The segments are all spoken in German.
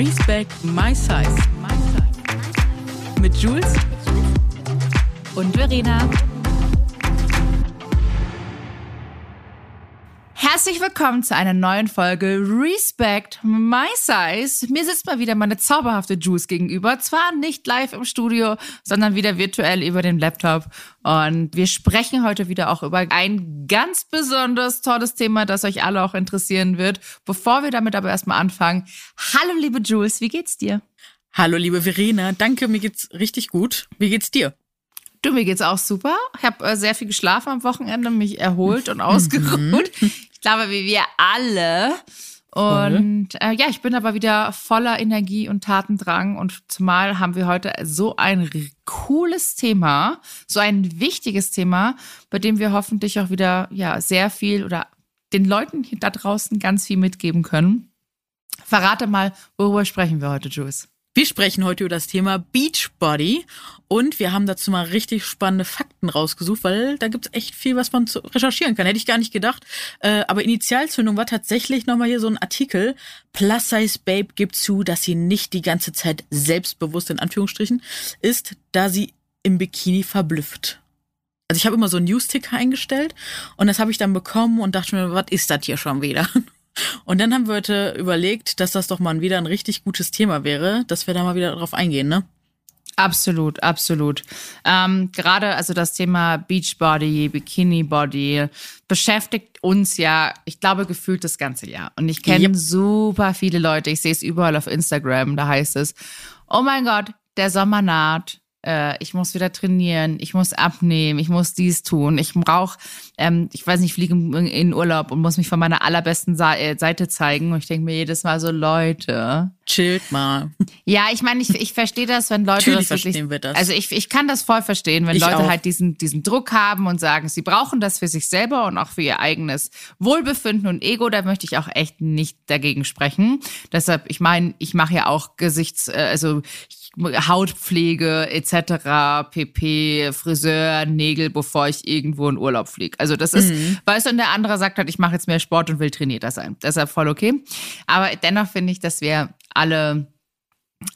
Respect My Size. Mit Jules und Verena. Herzlich willkommen zu einer neuen Folge Respect My Size. Mir sitzt mal wieder meine zauberhafte Jules gegenüber. Zwar nicht live im Studio, sondern wieder virtuell über den Laptop. Und wir sprechen heute wieder auch über ein ganz besonders tolles Thema, das euch alle auch interessieren wird. Bevor wir damit aber erstmal anfangen. Hallo, liebe Jules, wie geht's dir? Hallo, liebe Verena. Danke, mir geht's richtig gut. Wie geht's dir? Du, mir geht's auch super. Ich habe äh, sehr viel geschlafen am Wochenende, mich erholt und ausgeruht. Ich glaube, wie wir alle. Und äh, ja, ich bin aber wieder voller Energie und Tatendrang. Und zumal haben wir heute so ein cooles Thema, so ein wichtiges Thema, bei dem wir hoffentlich auch wieder ja sehr viel oder den Leuten da draußen ganz viel mitgeben können. Verrate mal, worüber sprechen wir heute, Jules? Wir sprechen heute über das Thema Beachbody und wir haben dazu mal richtig spannende Fakten rausgesucht, weil da gibt's echt viel, was man recherchieren kann. Hätte ich gar nicht gedacht. Äh, aber Initialzündung war tatsächlich nochmal hier so ein Artikel. Plus Size Babe gibt zu, dass sie nicht die ganze Zeit selbstbewusst in Anführungsstrichen ist, da sie im Bikini verblüfft. Also ich habe immer so einen News-Ticker eingestellt und das habe ich dann bekommen und dachte mir, was ist das hier schon wieder? Und dann haben wir heute überlegt, dass das doch mal wieder ein richtig gutes Thema wäre, dass wir da mal wieder drauf eingehen, ne? Absolut, absolut. Ähm, gerade also das Thema Beachbody, Bikini Body beschäftigt uns ja, ich glaube, gefühlt das ganze Jahr. Und ich kenne yep. super viele Leute, ich sehe es überall auf Instagram, da heißt es, oh mein Gott, der Sommer naht, ich muss wieder trainieren, ich muss abnehmen, ich muss dies tun, ich brauche, ähm, ich weiß nicht, fliege in Urlaub und muss mich von meiner allerbesten äh, Seite zeigen. Und ich denke mir jedes Mal so, Leute. Chillt mal. Ja, ich meine, ich, ich verstehe das, wenn Leute Natürlich das wirklich. Wir das. Also ich, ich kann das voll verstehen, wenn ich Leute auch. halt diesen, diesen Druck haben und sagen, sie brauchen das für sich selber und auch für ihr eigenes Wohlbefinden und Ego. Da möchte ich auch echt nicht dagegen sprechen. Deshalb, ich meine, ich mache ja auch Gesichts, äh, also Hautpflege etc., PP, Friseur, Nägel, bevor ich irgendwo in Urlaub fliege. Also das ist, mhm. weißt du, und der andere sagt halt, ich mache jetzt mehr Sport und will trainierter sein. Deshalb voll okay. Aber dennoch finde ich, dass wir alle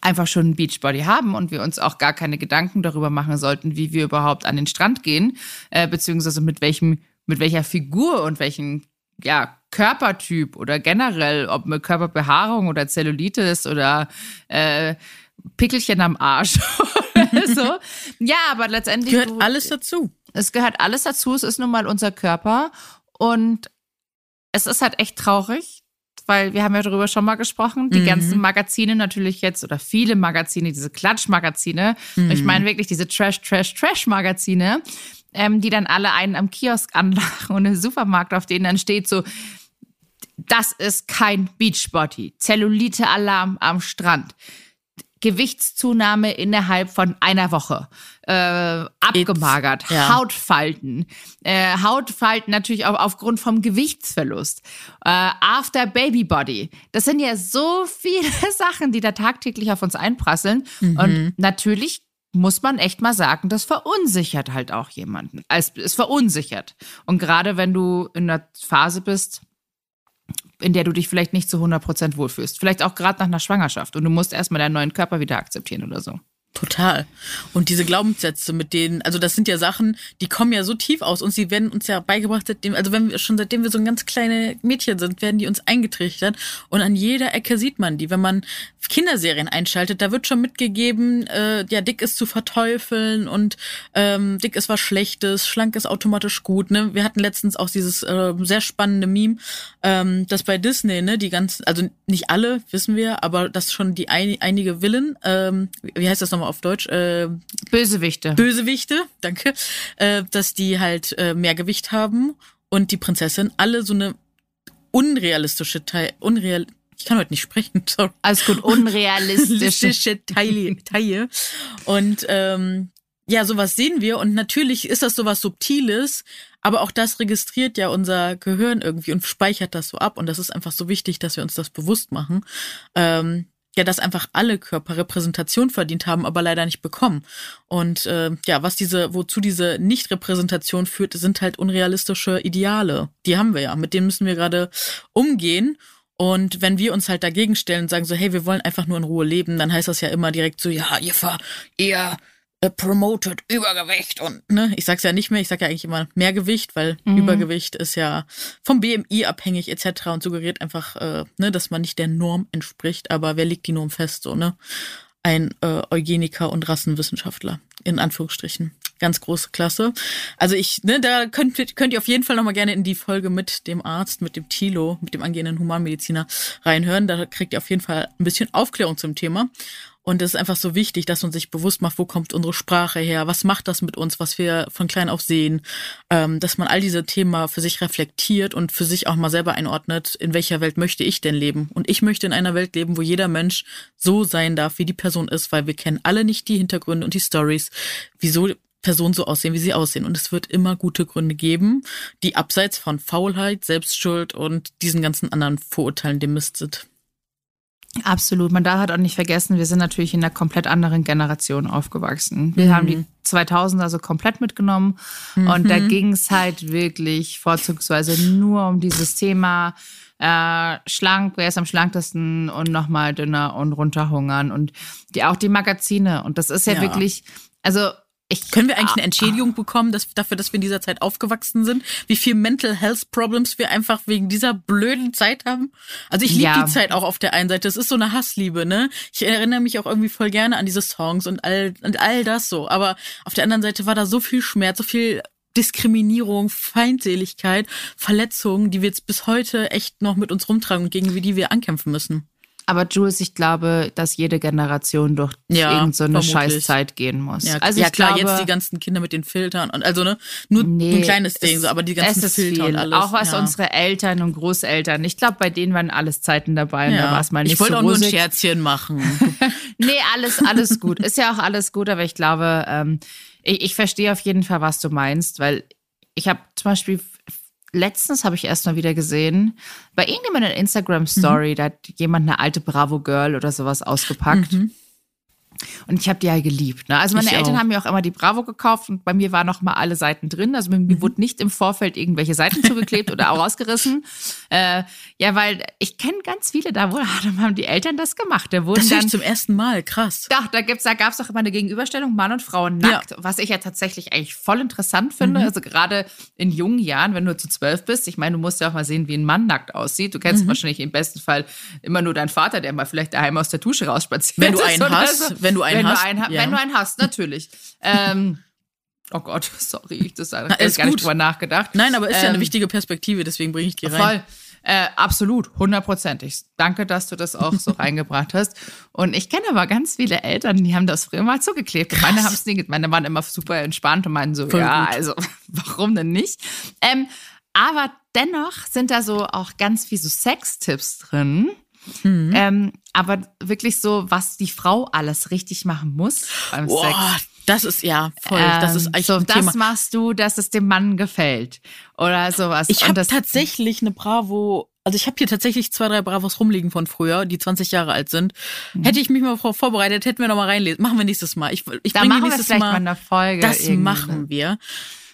einfach schon ein Beachbody haben und wir uns auch gar keine Gedanken darüber machen sollten, wie wir überhaupt an den Strand gehen, äh, beziehungsweise mit welchem, mit welcher Figur und welchen ja, Körpertyp oder generell, ob mit Körperbehaarung oder Zellulitis oder äh, Pickelchen am Arsch. so. Ja, aber letztendlich. Gehört du, alles dazu. Es gehört alles dazu. Es ist nun mal unser Körper. Und es ist halt echt traurig, weil wir haben ja darüber schon mal gesprochen. Die mhm. ganzen Magazine natürlich jetzt oder viele Magazine, diese Klatschmagazine. Mhm. Ich meine wirklich diese Trash, Trash, Trash-Magazine, ähm, die dann alle einen am Kiosk anlachen und im Supermarkt, auf denen dann steht so, das ist kein Beachbody. Zellulite-Alarm am Strand. Gewichtszunahme innerhalb von einer Woche, äh, abgemagert, ja. Hautfalten, äh, Hautfalten natürlich auch aufgrund vom Gewichtsverlust, äh, After Baby Body. Das sind ja so viele Sachen, die da tagtäglich auf uns einprasseln. Mhm. Und natürlich muss man echt mal sagen, das verunsichert halt auch jemanden. Es verunsichert. Und gerade wenn du in einer Phase bist, in der du dich vielleicht nicht zu 100% wohlfühlst. Vielleicht auch gerade nach einer Schwangerschaft und du musst erstmal deinen neuen Körper wieder akzeptieren oder so. Total. Und diese Glaubenssätze, mit denen, also das sind ja Sachen, die kommen ja so tief aus und sie werden uns ja beigebracht, seitdem, also wenn wir schon seitdem wir so ein ganz kleine Mädchen sind, werden die uns eingetrichtert und an jeder Ecke sieht man die. Wenn man Kinderserien einschaltet, da wird schon mitgegeben, äh, ja, dick ist zu verteufeln und ähm, dick ist was Schlechtes, schlank ist automatisch gut. Ne? Wir hatten letztens auch dieses äh, sehr spannende Meme, ähm, dass bei Disney, ne, die ganzen, also nicht alle, wissen wir, aber dass schon die ein, einige Villen, ähm, wie heißt das nochmal? Nochmal auf Deutsch? Äh, Bösewichte. Bösewichte, danke. Äh, dass die halt äh, mehr Gewicht haben und die Prinzessin alle so eine unrealistische Teil, unreal, ich kann heute nicht sprechen, sorry. Alles gut, unrealistische Teile. Teile. Und ähm, ja, sowas sehen wir und natürlich ist das sowas Subtiles, aber auch das registriert ja unser Gehirn irgendwie und speichert das so ab und das ist einfach so wichtig, dass wir uns das bewusst machen. Ähm, ja, dass einfach alle Körper Repräsentation verdient haben, aber leider nicht bekommen. Und äh, ja, was diese, wozu diese Nicht-Repräsentation führt, sind halt unrealistische Ideale. Die haben wir ja, mit denen müssen wir gerade umgehen. Und wenn wir uns halt dagegen stellen und sagen so, hey, wir wollen einfach nur in Ruhe leben, dann heißt das ja immer direkt so, ja, ihr ver, ihr promoted Übergewicht und ne, ich sag's ja nicht mehr, ich sag ja eigentlich immer mehr Gewicht, weil mhm. Übergewicht ist ja vom BMI abhängig etc. und suggeriert einfach, äh, ne, dass man nicht der Norm entspricht, aber wer legt die Norm fest so, ne? Ein äh, Eugeniker und Rassenwissenschaftler in Anführungsstrichen ganz große Klasse. Also ich, ne, da könnt, könnt ihr auf jeden Fall nochmal gerne in die Folge mit dem Arzt, mit dem Tilo, mit dem angehenden Humanmediziner reinhören. Da kriegt ihr auf jeden Fall ein bisschen Aufklärung zum Thema. Und es ist einfach so wichtig, dass man sich bewusst macht, wo kommt unsere Sprache her, was macht das mit uns, was wir von klein auf sehen, ähm, dass man all diese Themen für sich reflektiert und für sich auch mal selber einordnet, in welcher Welt möchte ich denn leben. Und ich möchte in einer Welt leben, wo jeder Mensch so sein darf, wie die Person ist, weil wir kennen alle nicht die Hintergründe und die Stories, wieso Personen so aussehen, wie sie aussehen. Und es wird immer gute Gründe geben, die abseits von Faulheit, Selbstschuld und diesen ganzen anderen Vorurteilen demistet. Absolut. Man darf halt auch nicht vergessen, wir sind natürlich in einer komplett anderen Generation aufgewachsen. Wir mhm. haben die 2000 also komplett mitgenommen mhm. und da ging es halt wirklich vorzugsweise nur um dieses Thema äh, schlank, wer ist am schlankesten und nochmal dünner und runterhungern und die auch die Magazine und das ist ja, ja. wirklich, also ich, Können wir eigentlich eine Entschädigung bekommen dass, dafür, dass wir in dieser Zeit aufgewachsen sind? Wie viel Mental Health Problems wir einfach wegen dieser blöden Zeit haben? Also ich liebe ja. die Zeit auch auf der einen Seite. Es ist so eine Hassliebe, ne? Ich erinnere mich auch irgendwie voll gerne an diese Songs und all, und all das so. Aber auf der anderen Seite war da so viel Schmerz, so viel Diskriminierung, Feindseligkeit, Verletzungen, die wir jetzt bis heute echt noch mit uns rumtragen und gegen die wir ankämpfen müssen. Aber Jules, ich glaube, dass jede Generation durch ja, irgendeine so Scheißzeit gehen muss. Ja, also ja klar, glaube, jetzt die ganzen Kinder mit den Filtern und also ne, nur nee, ein kleines Ding, so, aber die ganzen Filter viel. und alles. Auch was ja. unsere Eltern und Großeltern, ich glaube, bei denen waren alles Zeiten dabei und da war es mal nicht Ich wollte so auch nur ein Scherzchen machen. nee, alles, alles gut. Ist ja auch alles gut, aber ich glaube, ähm, ich, ich verstehe auf jeden Fall, was du meinst, weil ich habe zum Beispiel letztens habe ich erst mal wieder gesehen, bei irgendjemandem Instagram Story, mhm. da hat jemand eine alte Bravo Girl oder sowas ausgepackt. Mhm. Und ich habe die ja geliebt. Ne? Also meine ich Eltern auch. haben mir auch immer die Bravo gekauft und bei mir waren noch mal alle Seiten drin. Also mir mhm. wurde nicht im Vorfeld irgendwelche Seiten zugeklebt oder auch rausgerissen. Äh, ja, weil ich kenne ganz viele, da wurde, haben die Eltern das gemacht. Da wurden das dann, zum ersten Mal, krass. Doch, da gibt's, da gab's auch immer eine Gegenüberstellung Mann und Frau nackt, ja. was ich ja tatsächlich eigentlich voll interessant finde. Mhm. Also gerade in jungen Jahren, wenn du zu zwölf bist, ich meine, du musst ja auch mal sehen, wie ein Mann nackt aussieht. Du kennst mhm. wahrscheinlich im besten Fall immer nur deinen Vater, der mal vielleicht daheim aus der Dusche rausspaziert. Wenn du einen hast, so. Wenn du einen wenn hast. Du einen, ja. Wenn du einen hast, natürlich. ähm, oh Gott, sorry, das habe ich gar nicht drüber nachgedacht. Nein, aber ist ähm, ja eine ähm, wichtige Perspektive, deswegen bringe ich die rein. Voll. Äh, absolut, hundertprozentig. Danke, dass du das auch so reingebracht hast. Und ich kenne aber ganz viele Eltern, die haben das früher mal zugeklebt. Krass. Meine haben es nie, meine waren immer super entspannt und meinen so, Voll ja, gut. also warum denn nicht? Ähm, aber dennoch sind da so auch ganz viel so Sextipps drin. Mhm. Ähm, aber wirklich so, was die Frau alles richtig machen muss beim Boah, Sex. Das ist ja voll. Ähm, das ist eigentlich so, das Thema. machst du, dass es dem Mann gefällt oder sowas. Ich habe tatsächlich eine Bravo also ich habe hier tatsächlich zwei, drei Bravos rumliegen von früher, die 20 Jahre alt sind. Mhm. Hätte ich mich mal vorbereitet, hätten wir noch mal reinlesen. Machen wir nächstes Mal. Ich, ich bringe nächstes Mal, mal eine Folge. Das irgendwie. machen wir.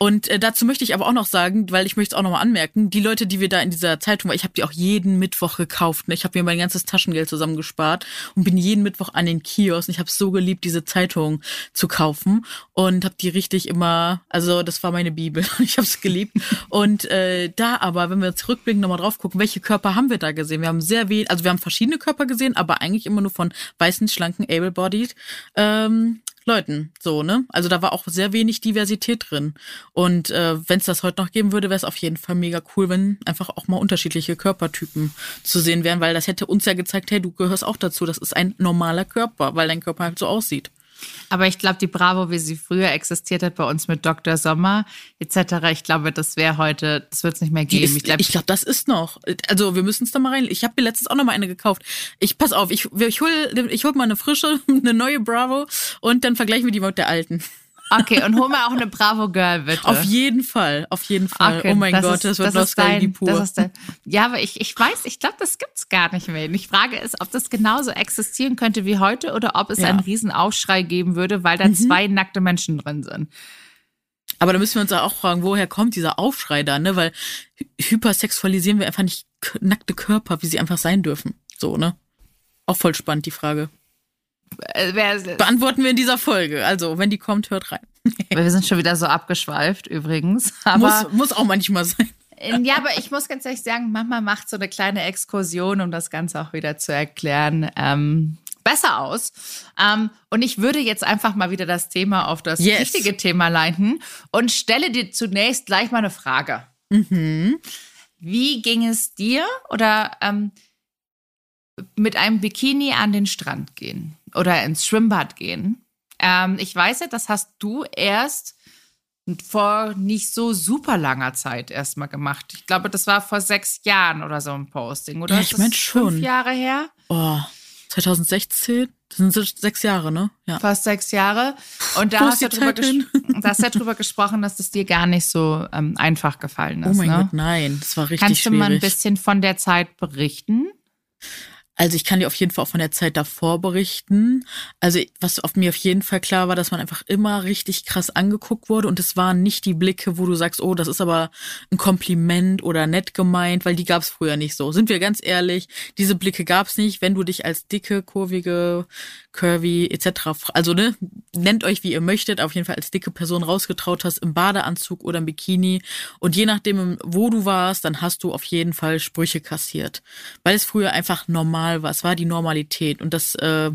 Und äh, dazu möchte ich aber auch noch sagen, weil ich möchte es auch nochmal anmerken, die Leute, die wir da in dieser Zeitung, weil ich habe die auch jeden Mittwoch gekauft. Ne? Ich habe mir mein ganzes Taschengeld zusammengespart und bin jeden Mittwoch an den Kiosk. Ich habe es so geliebt, diese Zeitung zu kaufen und habe die richtig immer, also das war meine Bibel. Ich habe es geliebt. und äh, da aber, wenn wir jetzt rückblickend nochmal drauf gucken, welche Körper haben wir da gesehen? Wir haben sehr wenig, also wir haben verschiedene Körper gesehen, aber eigentlich immer nur von weißen, schlanken, able-bodied ähm, Leuten, so, ne? Also da war auch sehr wenig Diversität drin. Und äh, wenn es das heute noch geben würde, wäre es auf jeden Fall mega cool, wenn einfach auch mal unterschiedliche Körpertypen zu sehen wären, weil das hätte uns ja gezeigt, hey, du gehörst auch dazu, das ist ein normaler Körper, weil dein Körper halt so aussieht. Aber ich glaube, die Bravo, wie sie früher existiert hat bei uns mit Dr. Sommer etc., ich glaube, das wäre heute, das wird es nicht mehr geben. Ist, ich glaube, glaub, das ist noch. Also wir müssen es da mal rein. Ich habe mir letztens auch noch mal eine gekauft. Ich pass auf, ich, ich hol, ich hol mal eine frische, eine neue Bravo und dann vergleichen wir die mit der alten. Okay, und hol mir auch eine Bravo Girl, bitte. Auf jeden Fall, auf jeden Fall. Okay, oh mein das Gott, ist, das wird das Nostalgie dein, pur. Dein, ja, aber ich, ich weiß, ich glaube, das gibt's gar nicht mehr. Die Frage ist, ob das genauso existieren könnte wie heute oder ob es ja. einen Riesenaufschrei geben würde, weil da mhm. zwei nackte Menschen drin sind. Aber da müssen wir uns auch fragen, woher kommt dieser Aufschrei da, ne? Weil hypersexualisieren wir einfach nicht nackte Körper, wie sie einfach sein dürfen. So, ne? Auch voll spannend, die Frage. Äh, Beantworten wir in dieser Folge. Also, wenn die kommt, hört rein. wir sind schon wieder so abgeschweift, übrigens. Aber muss, muss auch manchmal sein. Ja, aber ich muss ganz ehrlich sagen, Mama macht so eine kleine Exkursion, um das Ganze auch wieder zu erklären. Ähm, besser aus. Ähm, und ich würde jetzt einfach mal wieder das Thema auf das yes. richtige Thema leiten und stelle dir zunächst gleich mal eine Frage. Mhm. Wie ging es dir oder ähm, mit einem Bikini an den Strand gehen oder ins Schwimmbad gehen? Ähm, ich weiß ja, das hast du erst vor nicht so super langer Zeit erstmal gemacht. Ich glaube, das war vor sechs Jahren oder so ein Posting, oder? Ja, ich meine schon. Fünf Jahre her? Oh, 2016? Das sind sechs Jahre, ne? Ja. Fast sechs Jahre. Und da hast, du drüber da hast du ja drüber gesprochen, dass es dir gar nicht so ähm, einfach gefallen ist. Oh mein ne? Gott, nein. Das war richtig Kannst schwierig. Kannst du mal ein bisschen von der Zeit berichten? Also ich kann dir auf jeden Fall auch von der Zeit davor berichten. Also was auf mir auf jeden Fall klar war, dass man einfach immer richtig krass angeguckt wurde und es waren nicht die Blicke, wo du sagst, oh, das ist aber ein Kompliment oder nett gemeint, weil die gab es früher nicht so. Sind wir ganz ehrlich, diese Blicke gab es nicht, wenn du dich als dicke, kurvige, curvy etc. Also ne, nennt euch wie ihr möchtet, auf jeden Fall als dicke Person rausgetraut hast im Badeanzug oder im Bikini und je nachdem, wo du warst, dann hast du auf jeden Fall Sprüche kassiert, weil es früher einfach normal war. Es war die Normalität. Und das, äh,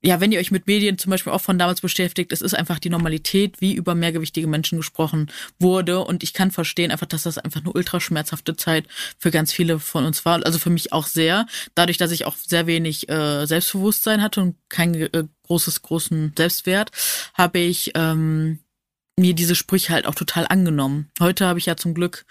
ja, wenn ihr euch mit Medien zum Beispiel auch von damals beschäftigt, es ist einfach die Normalität, wie über mehrgewichtige Menschen gesprochen wurde. Und ich kann verstehen einfach, dass das einfach eine ultraschmerzhafte Zeit für ganz viele von uns war. Also für mich auch sehr. Dadurch, dass ich auch sehr wenig äh, Selbstbewusstsein hatte und kein äh, großes, großen Selbstwert, habe ich ähm, mir diese Sprüche halt auch total angenommen. Heute habe ich ja zum Glück,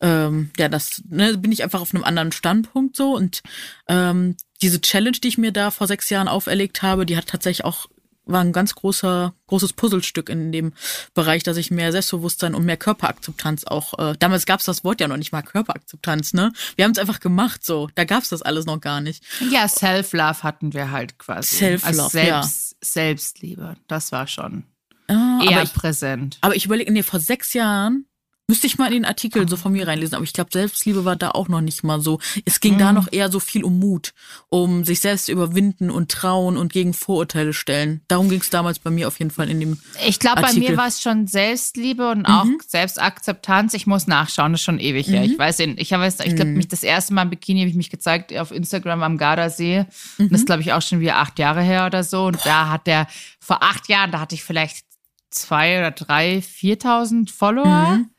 ähm, ja, das ne, bin ich einfach auf einem anderen Standpunkt so und ähm, diese Challenge, die ich mir da vor sechs Jahren auferlegt habe, die hat tatsächlich auch war ein ganz großer großes Puzzlestück in dem Bereich, dass ich mehr Selbstbewusstsein und mehr Körperakzeptanz auch. Äh, damals gab es das Wort ja noch nicht mal Körperakzeptanz, ne? Wir haben es einfach gemacht, so. Da gab es das alles noch gar nicht. Ja, Self-Love hatten wir halt quasi. Self-Love, also Selbst, ja. Selbstliebe, das war schon. Ah, eher ich, präsent. Aber ich überlege, nee, vor sechs Jahren müsste ich mal in den Artikel so von mir reinlesen, aber ich glaube, Selbstliebe war da auch noch nicht mal so. Es ging mhm. da noch eher so viel um Mut, um sich selbst überwinden und trauen und gegen Vorurteile stellen. Darum ging es damals bei mir auf jeden Fall in dem Ich glaube, bei mir war es schon Selbstliebe und auch mhm. Selbstakzeptanz. Ich muss nachschauen, das ist schon ewig her. Mhm. Ich weiß, ich habe, ich glaube, mhm. mich das erste Mal im Bikini habe ich mich gezeigt auf Instagram am Gardasee. Das ist, mhm. glaube ich, auch schon wieder acht Jahre her oder so. Und Boah. da hat der, vor acht Jahren, da hatte ich vielleicht zwei oder drei, 4.000 Follower mhm.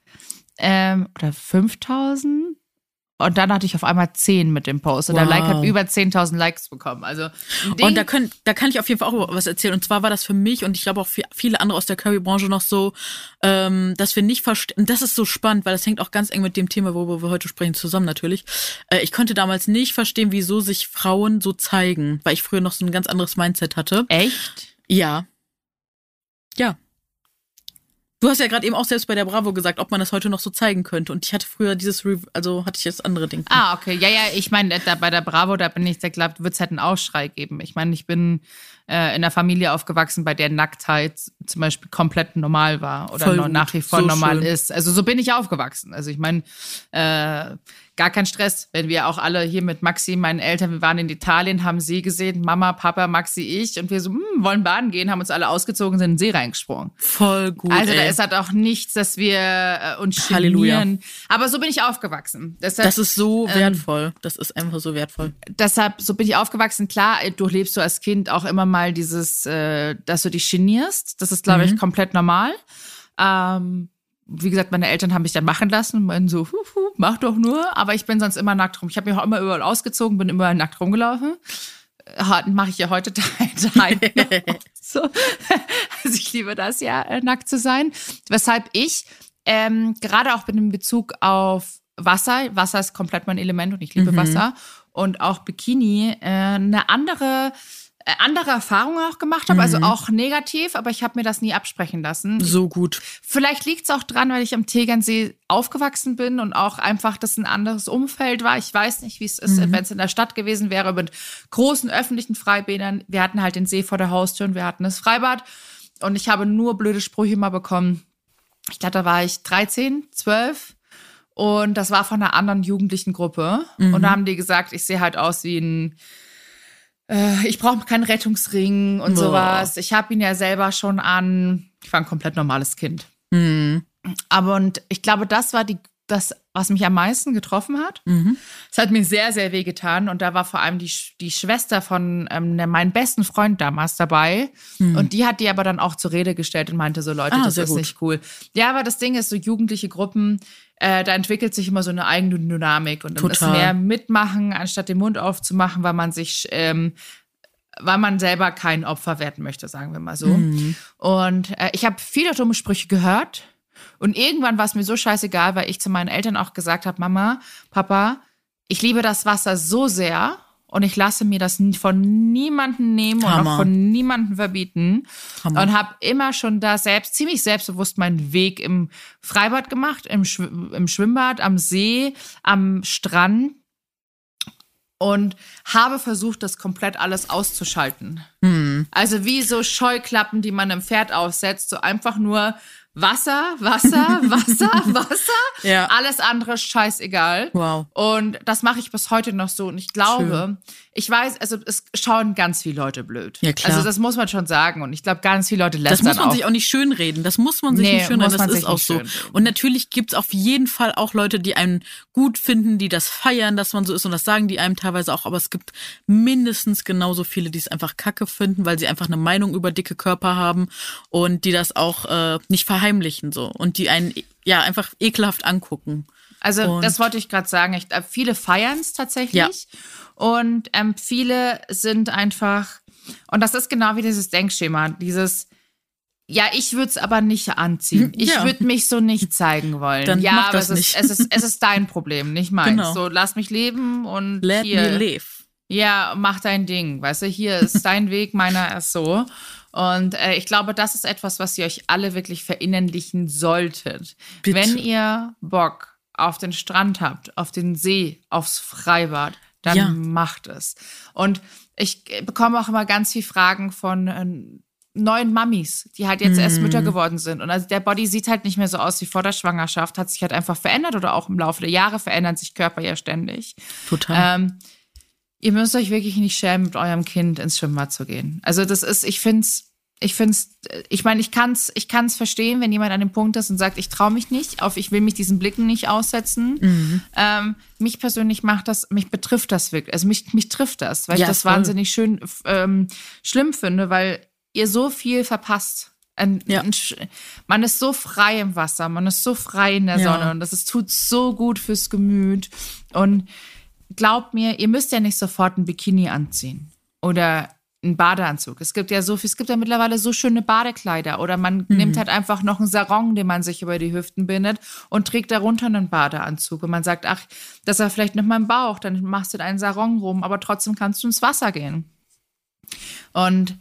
ähm, oder 5.000. Und dann hatte ich auf einmal 10 mit dem Post. Und wow. der Like hat über 10.000 Likes bekommen. Also und da, können, da kann ich auf jeden Fall auch was erzählen. Und zwar war das für mich und ich glaube auch für viele andere aus der Curry-Branche noch so, ähm, dass wir nicht verstehen. Das ist so spannend, weil das hängt auch ganz eng mit dem Thema, worüber wir heute sprechen, zusammen natürlich. Äh, ich konnte damals nicht verstehen, wieso sich Frauen so zeigen, weil ich früher noch so ein ganz anderes Mindset hatte. Echt? Ja. Ja. Du hast ja gerade eben auch selbst bei der Bravo gesagt, ob man das heute noch so zeigen könnte. Und ich hatte früher dieses, Re also hatte ich jetzt andere Dinge. Ah, okay. Ja, ja, ich meine, bei der Bravo, da bin ich, da glaube wird es halt einen Aufschrei geben. Ich meine, ich bin äh, in einer Familie aufgewachsen, bei der Nacktheit zum Beispiel komplett normal war oder noch nach wie vor so normal schön. ist. Also so bin ich aufgewachsen. Also ich meine, äh, gar kein Stress, wenn wir auch alle hier mit Maxi, meinen Eltern, wir waren in Italien, haben See gesehen, Mama, Papa, Maxi, ich und wir so, hm, wollen baden gehen, haben uns alle ausgezogen, sind in den See reingesprungen. Voll gut. Also ey. da ist halt auch nichts, dass wir äh, uns Halleluja. Aber so bin ich aufgewachsen. Deshalb, das ist so ähm, wertvoll. Ähm, das ist einfach so wertvoll. Deshalb, so bin ich aufgewachsen. Klar, durchlebst du als Kind auch immer mal dieses, äh, dass du dich genierst. Das ist, glaube mhm. ich, komplett normal. Ähm, wie gesagt, meine Eltern haben mich dann machen lassen und meinen so, hu, hu, mach doch nur. Aber ich bin sonst immer nackt rum. Ich habe mich auch immer überall ausgezogen, bin immer nackt rumgelaufen. Mache ich ja heute daheim so. Also ich liebe das ja, äh, nackt zu sein. Weshalb ich ähm, gerade auch dem Bezug auf Wasser, Wasser ist komplett mein Element und ich liebe mhm. Wasser und auch Bikini, äh, eine andere äh, andere Erfahrungen auch gemacht habe, also mhm. also auch negativ, aber ich habe mir das nie absprechen lassen. So gut. Vielleicht liegt es auch dran, weil ich am Tegernsee aufgewachsen bin und auch einfach das ein anderes Umfeld war. Ich weiß nicht, wie es ist, mhm. wenn es in der Stadt gewesen wäre, mit großen öffentlichen Freibädern. Wir hatten halt den See vor der Haustür und wir hatten das Freibad. Und ich habe nur blöde Sprüche mal bekommen ich glaube, da war ich 13, 12 und das war von einer anderen jugendlichen Gruppe. Mhm. Und da haben die gesagt, ich sehe halt aus wie ein, äh, ich brauche keinen Rettungsring und Boah. sowas. Ich habe ihn ja selber schon an. Ich war ein komplett normales Kind. Mhm. Aber und ich glaube, das war die das, was mich am meisten getroffen hat. Mhm. Es hat mir sehr, sehr weh getan. Und da war vor allem die, die Schwester von ähm, ne, meinem besten Freund damals dabei. Mhm. Und die hat die aber dann auch zur Rede gestellt und meinte so, Leute, ah, das ist gut. nicht cool. Ja, aber das Ding ist, so jugendliche Gruppen, äh, da entwickelt sich immer so eine eigene Dynamik. Und dann Total. ist mehr mitmachen, anstatt den Mund aufzumachen, weil man sich ähm, weil man selber kein Opfer werden möchte, sagen wir mal so. Mhm. Und äh, ich habe viele dumme Sprüche gehört und irgendwann war es mir so scheißegal, weil ich zu meinen Eltern auch gesagt habe, Mama, Papa, ich liebe das Wasser so sehr und ich lasse mir das von niemandem nehmen Hammer. und auch von niemandem verbieten. Hammer. Und habe immer schon da selbst, ziemlich selbstbewusst meinen Weg im Freibad gemacht, im, Schw im Schwimmbad, am See, am Strand und habe versucht, das komplett alles auszuschalten. Hm. Also wie so Scheuklappen, die man einem Pferd aufsetzt, so einfach nur Wasser, Wasser, Wasser, Wasser. Ja. Alles andere scheißegal. Wow. Und das mache ich bis heute noch so. Und ich glaube, Schön. Ich weiß, also es schauen ganz viele Leute blöd. Ja, klar. Also das muss man schon sagen. Und ich glaube, ganz viele Leute lästern Das muss man auch. sich auch nicht schönreden. Das muss man sich nee, nicht schönreden. Das ist auch so. Und natürlich gibt's auf jeden Fall auch Leute, die einen gut finden, die das feiern, dass man so ist. Und das sagen die einem teilweise auch. Aber es gibt mindestens genauso viele, die es einfach kacke finden, weil sie einfach eine Meinung über dicke Körper haben und die das auch äh, nicht verheimlichen so und die einen ja einfach ekelhaft angucken. Also und das wollte ich gerade sagen. Ich, äh, viele feiern es tatsächlich ja. und ähm, viele sind einfach und das ist genau wie dieses Denkschema, dieses ja, ich würde es aber nicht anziehen. Hm, ich ja. würde mich so nicht zeigen wollen. Dann ja, aber es ist, es, ist, es ist dein Problem, nicht meins. Genau. So, lass mich leben und Let hier, me live. Ja, mach dein Ding. Weißt du, hier ist dein Weg, meiner ist so. Und äh, ich glaube, das ist etwas, was ihr euch alle wirklich verinnerlichen solltet. Bitte. Wenn ihr Bock auf den Strand habt, auf den See, aufs Freibad, dann ja. macht es. Und ich bekomme auch immer ganz viele Fragen von äh, neuen Mamis, die halt jetzt mm. erst Mütter mhm. geworden sind. Und also der Body sieht halt nicht mehr so aus wie vor der Schwangerschaft, hat sich halt einfach verändert oder auch im Laufe der Jahre verändern sich Körper ja ständig. Total. Ähm, ihr müsst euch wirklich nicht schämen, mit eurem Kind ins Schwimmbad zu gehen. Also das ist, ich finde es, ich finde es, ich meine, ich kann es ich kann's verstehen, wenn jemand an dem Punkt ist und sagt, ich traue mich nicht, auf ich will mich diesen Blicken nicht aussetzen. Mhm. Ähm, mich persönlich macht das, mich betrifft das wirklich, also mich, mich trifft das, weil ja, ich das voll. wahnsinnig schön ähm, schlimm finde, weil ihr so viel verpasst. Ein, ja. ein, man ist so frei im Wasser, man ist so frei in der ja. Sonne und das ist, tut so gut fürs Gemüt. Und glaubt mir, ihr müsst ja nicht sofort ein Bikini anziehen oder einen Badeanzug. Es gibt ja so viel, es gibt ja mittlerweile so schöne Badekleider oder man mhm. nimmt halt einfach noch einen Sarong, den man sich über die Hüften bindet und trägt darunter einen Badeanzug und man sagt, ach, das war vielleicht noch mein Bauch, dann machst du einen Sarong rum, aber trotzdem kannst du ins Wasser gehen. Und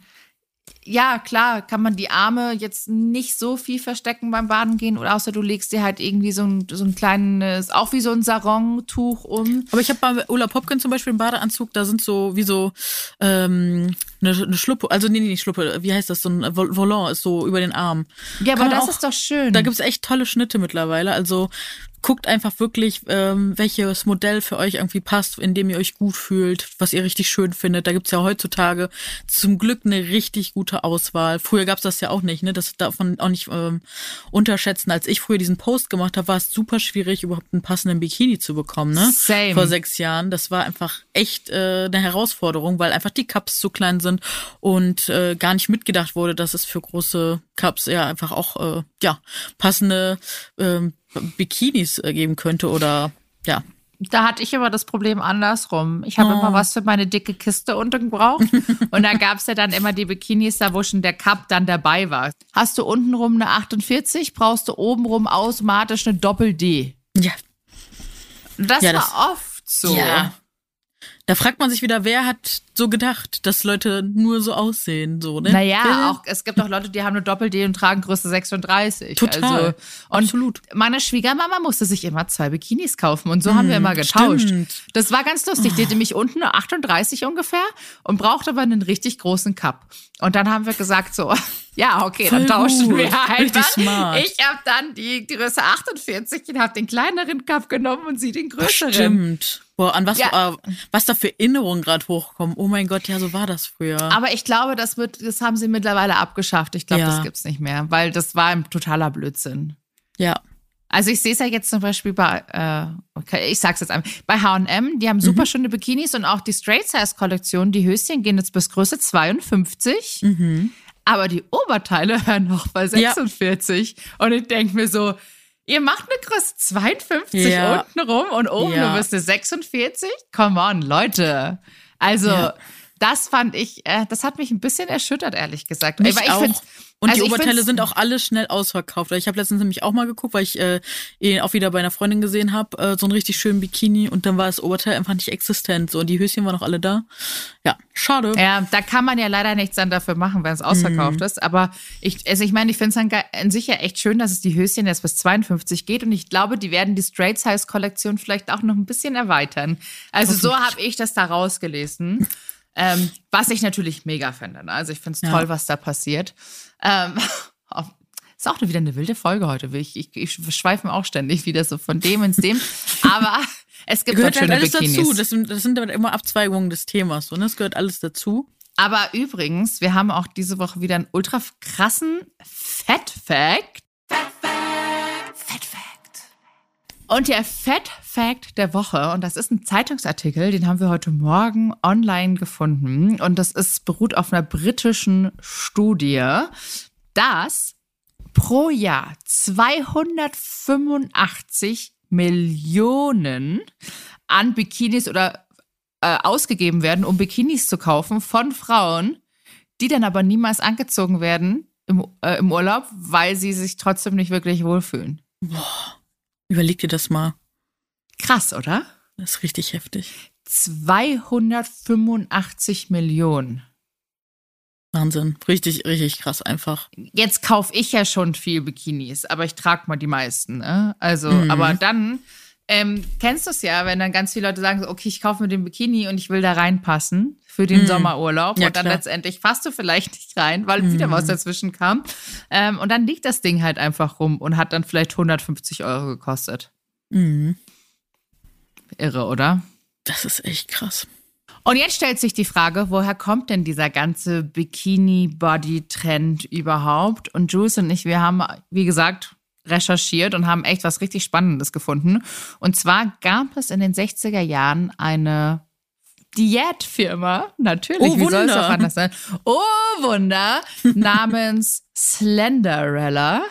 ja, klar, kann man die Arme jetzt nicht so viel verstecken beim Baden gehen, oder außer du legst dir halt irgendwie so ein, so ein kleines, auch wie so ein Sarong-Tuch um. Aber ich habe bei Ulla Popkin zum Beispiel einen Badeanzug, da sind so wie so ähm, eine, eine Schluppe, also nee, nee, nicht Schluppe, wie heißt das, so ein Volant ist so über den Arm. Ja, aber das auch, ist doch schön. Da gibt's echt tolle Schnitte mittlerweile, also guckt einfach wirklich, ähm, welches Modell für euch irgendwie passt, in dem ihr euch gut fühlt, was ihr richtig schön findet. Da gibt's ja heutzutage zum Glück eine richtig gute Auswahl. Früher gab's das ja auch nicht, ne? Das darf man auch nicht ähm, unterschätzen. Als ich früher diesen Post gemacht habe, war es super schwierig, überhaupt einen passenden Bikini zu bekommen, ne? Same. Vor sechs Jahren. Das war einfach echt äh, eine Herausforderung, weil einfach die Cups zu klein sind und äh, gar nicht mitgedacht wurde, dass es für große Cups ja einfach auch äh, ja passende ähm, Bikinis äh, geben könnte oder ja. Da hatte ich immer das Problem andersrum. Ich habe oh. immer was für meine dicke Kiste unten gebraucht. und da gab es ja dann immer die Bikinis, da wo schon der Cup dann dabei war. Hast du untenrum eine 48, brauchst du obenrum automatisch eine Doppel-D. Ja. Das, ja, das war oft so. Ja. Da fragt man sich wieder, wer hat so gedacht, dass Leute nur so aussehen, so, ne? Naja, auch, es gibt auch Leute, die haben eine Doppel-D und tragen Größe 36. Total. Also, und Absolut. meine Schwiegermama musste sich immer zwei Bikinis kaufen und so haben wir immer getauscht. stimmt. Das war ganz lustig. Die hatte mich unten 38 ungefähr und brauchte aber einen richtig großen Cup. Und dann haben wir gesagt so, ja, okay, dann Voll tauschen gut. wir smart. Ich habe dann die Größe 48 und habe den kleineren Cup genommen und sie den größeren. Stimmt. Boah, an was, Ja. äh, was da für Erinnerungen gerade hochkommen. Oh mein Gott, ja, so war das früher. Aber ich glaube, das wird, das haben sie mittlerweile abgeschafft. Ich glaube, Ja. das gibt's nicht mehr, weil das war ein totaler Blödsinn. ja. Also ich sehe es ja jetzt zum Beispiel bei, äh, okay, ich sag's jetzt einfach, bei H&M, die haben Mhm. super schöne Bikinis und auch die Straight Size Kollektion, die Höschen gehen jetzt bis Größe 52, Mhm. aber die Oberteile hören noch bei Ja. 46 und ich denk mir so, ihr macht eine Größe 52 Ja. unten rum und oben Ja. nur bis eine 46? Come on, Leute. Also Ja. das fand ich, äh, das hat mich ein bisschen erschüttert, ehrlich gesagt. Mich Weil ich auch. Und also die Oberteile sind auch alle schnell ausverkauft. Ich habe letztens nämlich auch mal geguckt, weil ich äh, ihn auch wieder bei einer Freundin gesehen habe, äh, so einen richtig schönen Bikini und dann war das Oberteil einfach nicht existent. So, und die Höschen waren noch alle da. Ja, schade. Ja, da kann man ja leider nichts dann dafür machen, wenn es ausverkauft Mhm. ist. Aber ich, also ich meine, ich finde es dann an sich ja echt schön, dass es die Höschen jetzt bis 52 geht. Und ich glaube, die werden die Straight Size Kollektion vielleicht auch noch ein bisschen erweitern. Also so habe ich das da rausgelesen. Ähm, was ich natürlich mega finde. Ne? Also ich finde es Ja. toll, was da passiert. Ähm, ist auch wieder eine wilde Folge heute. Ich, ich, ich schweife mir auch ständig wieder so von dem ins dem. Aber es gibt Gehört halt alles Bikinis. dazu. Das sind, das sind aber immer Abzweigungen des Themas. So, ne? Das gehört alles dazu. Aber übrigens, wir haben auch diese Woche wieder einen ultra krassen Fat Fact. Und der Fat Fact der Woche, und das ist ein Zeitungsartikel, den haben wir heute Morgen online gefunden. Und das ist, beruht auf einer britischen Studie, dass pro Jahr 285 Millionen an Bikinis oder äh, ausgegeben werden, um Bikinis zu kaufen von Frauen, die dann aber niemals angezogen werden im, äh, im Urlaub, weil sie sich trotzdem nicht wirklich wohlfühlen. Überleg dir das mal. Krass, oder? Das ist richtig heftig. 285 Millionen. Wahnsinn. Richtig, richtig krass einfach. Jetzt kaufe ich ja schon viel Bikinis, aber ich trage mal die meisten. Ne? Also, Mhm. aber dann ähm, kennst du es ja, wenn dann ganz viele Leute sagen, so, okay, ich kaufe mir den Bikini und ich will da reinpassen für den Mhm. Sommerurlaub. Ja, und dann klar. letztendlich passt du vielleicht nicht rein, weil wieder Mhm. was dazwischen kam. Ähm, und dann liegt das Ding halt einfach rum und hat dann vielleicht 150 Euro gekostet. Mhm. Irre, oder? Das ist echt krass. Und jetzt stellt sich die Frage, woher kommt denn dieser ganze Bikini-Body-Trend überhaupt? Und Jules und ich, wir haben, wie gesagt, recherchiert und haben echt was richtig Spannendes gefunden. Und zwar gab es in den 60er Jahren eine Diätfirma, natürlich, Oh, wie soll es auch anders sein? Oh, Wunder, namens Slenderella.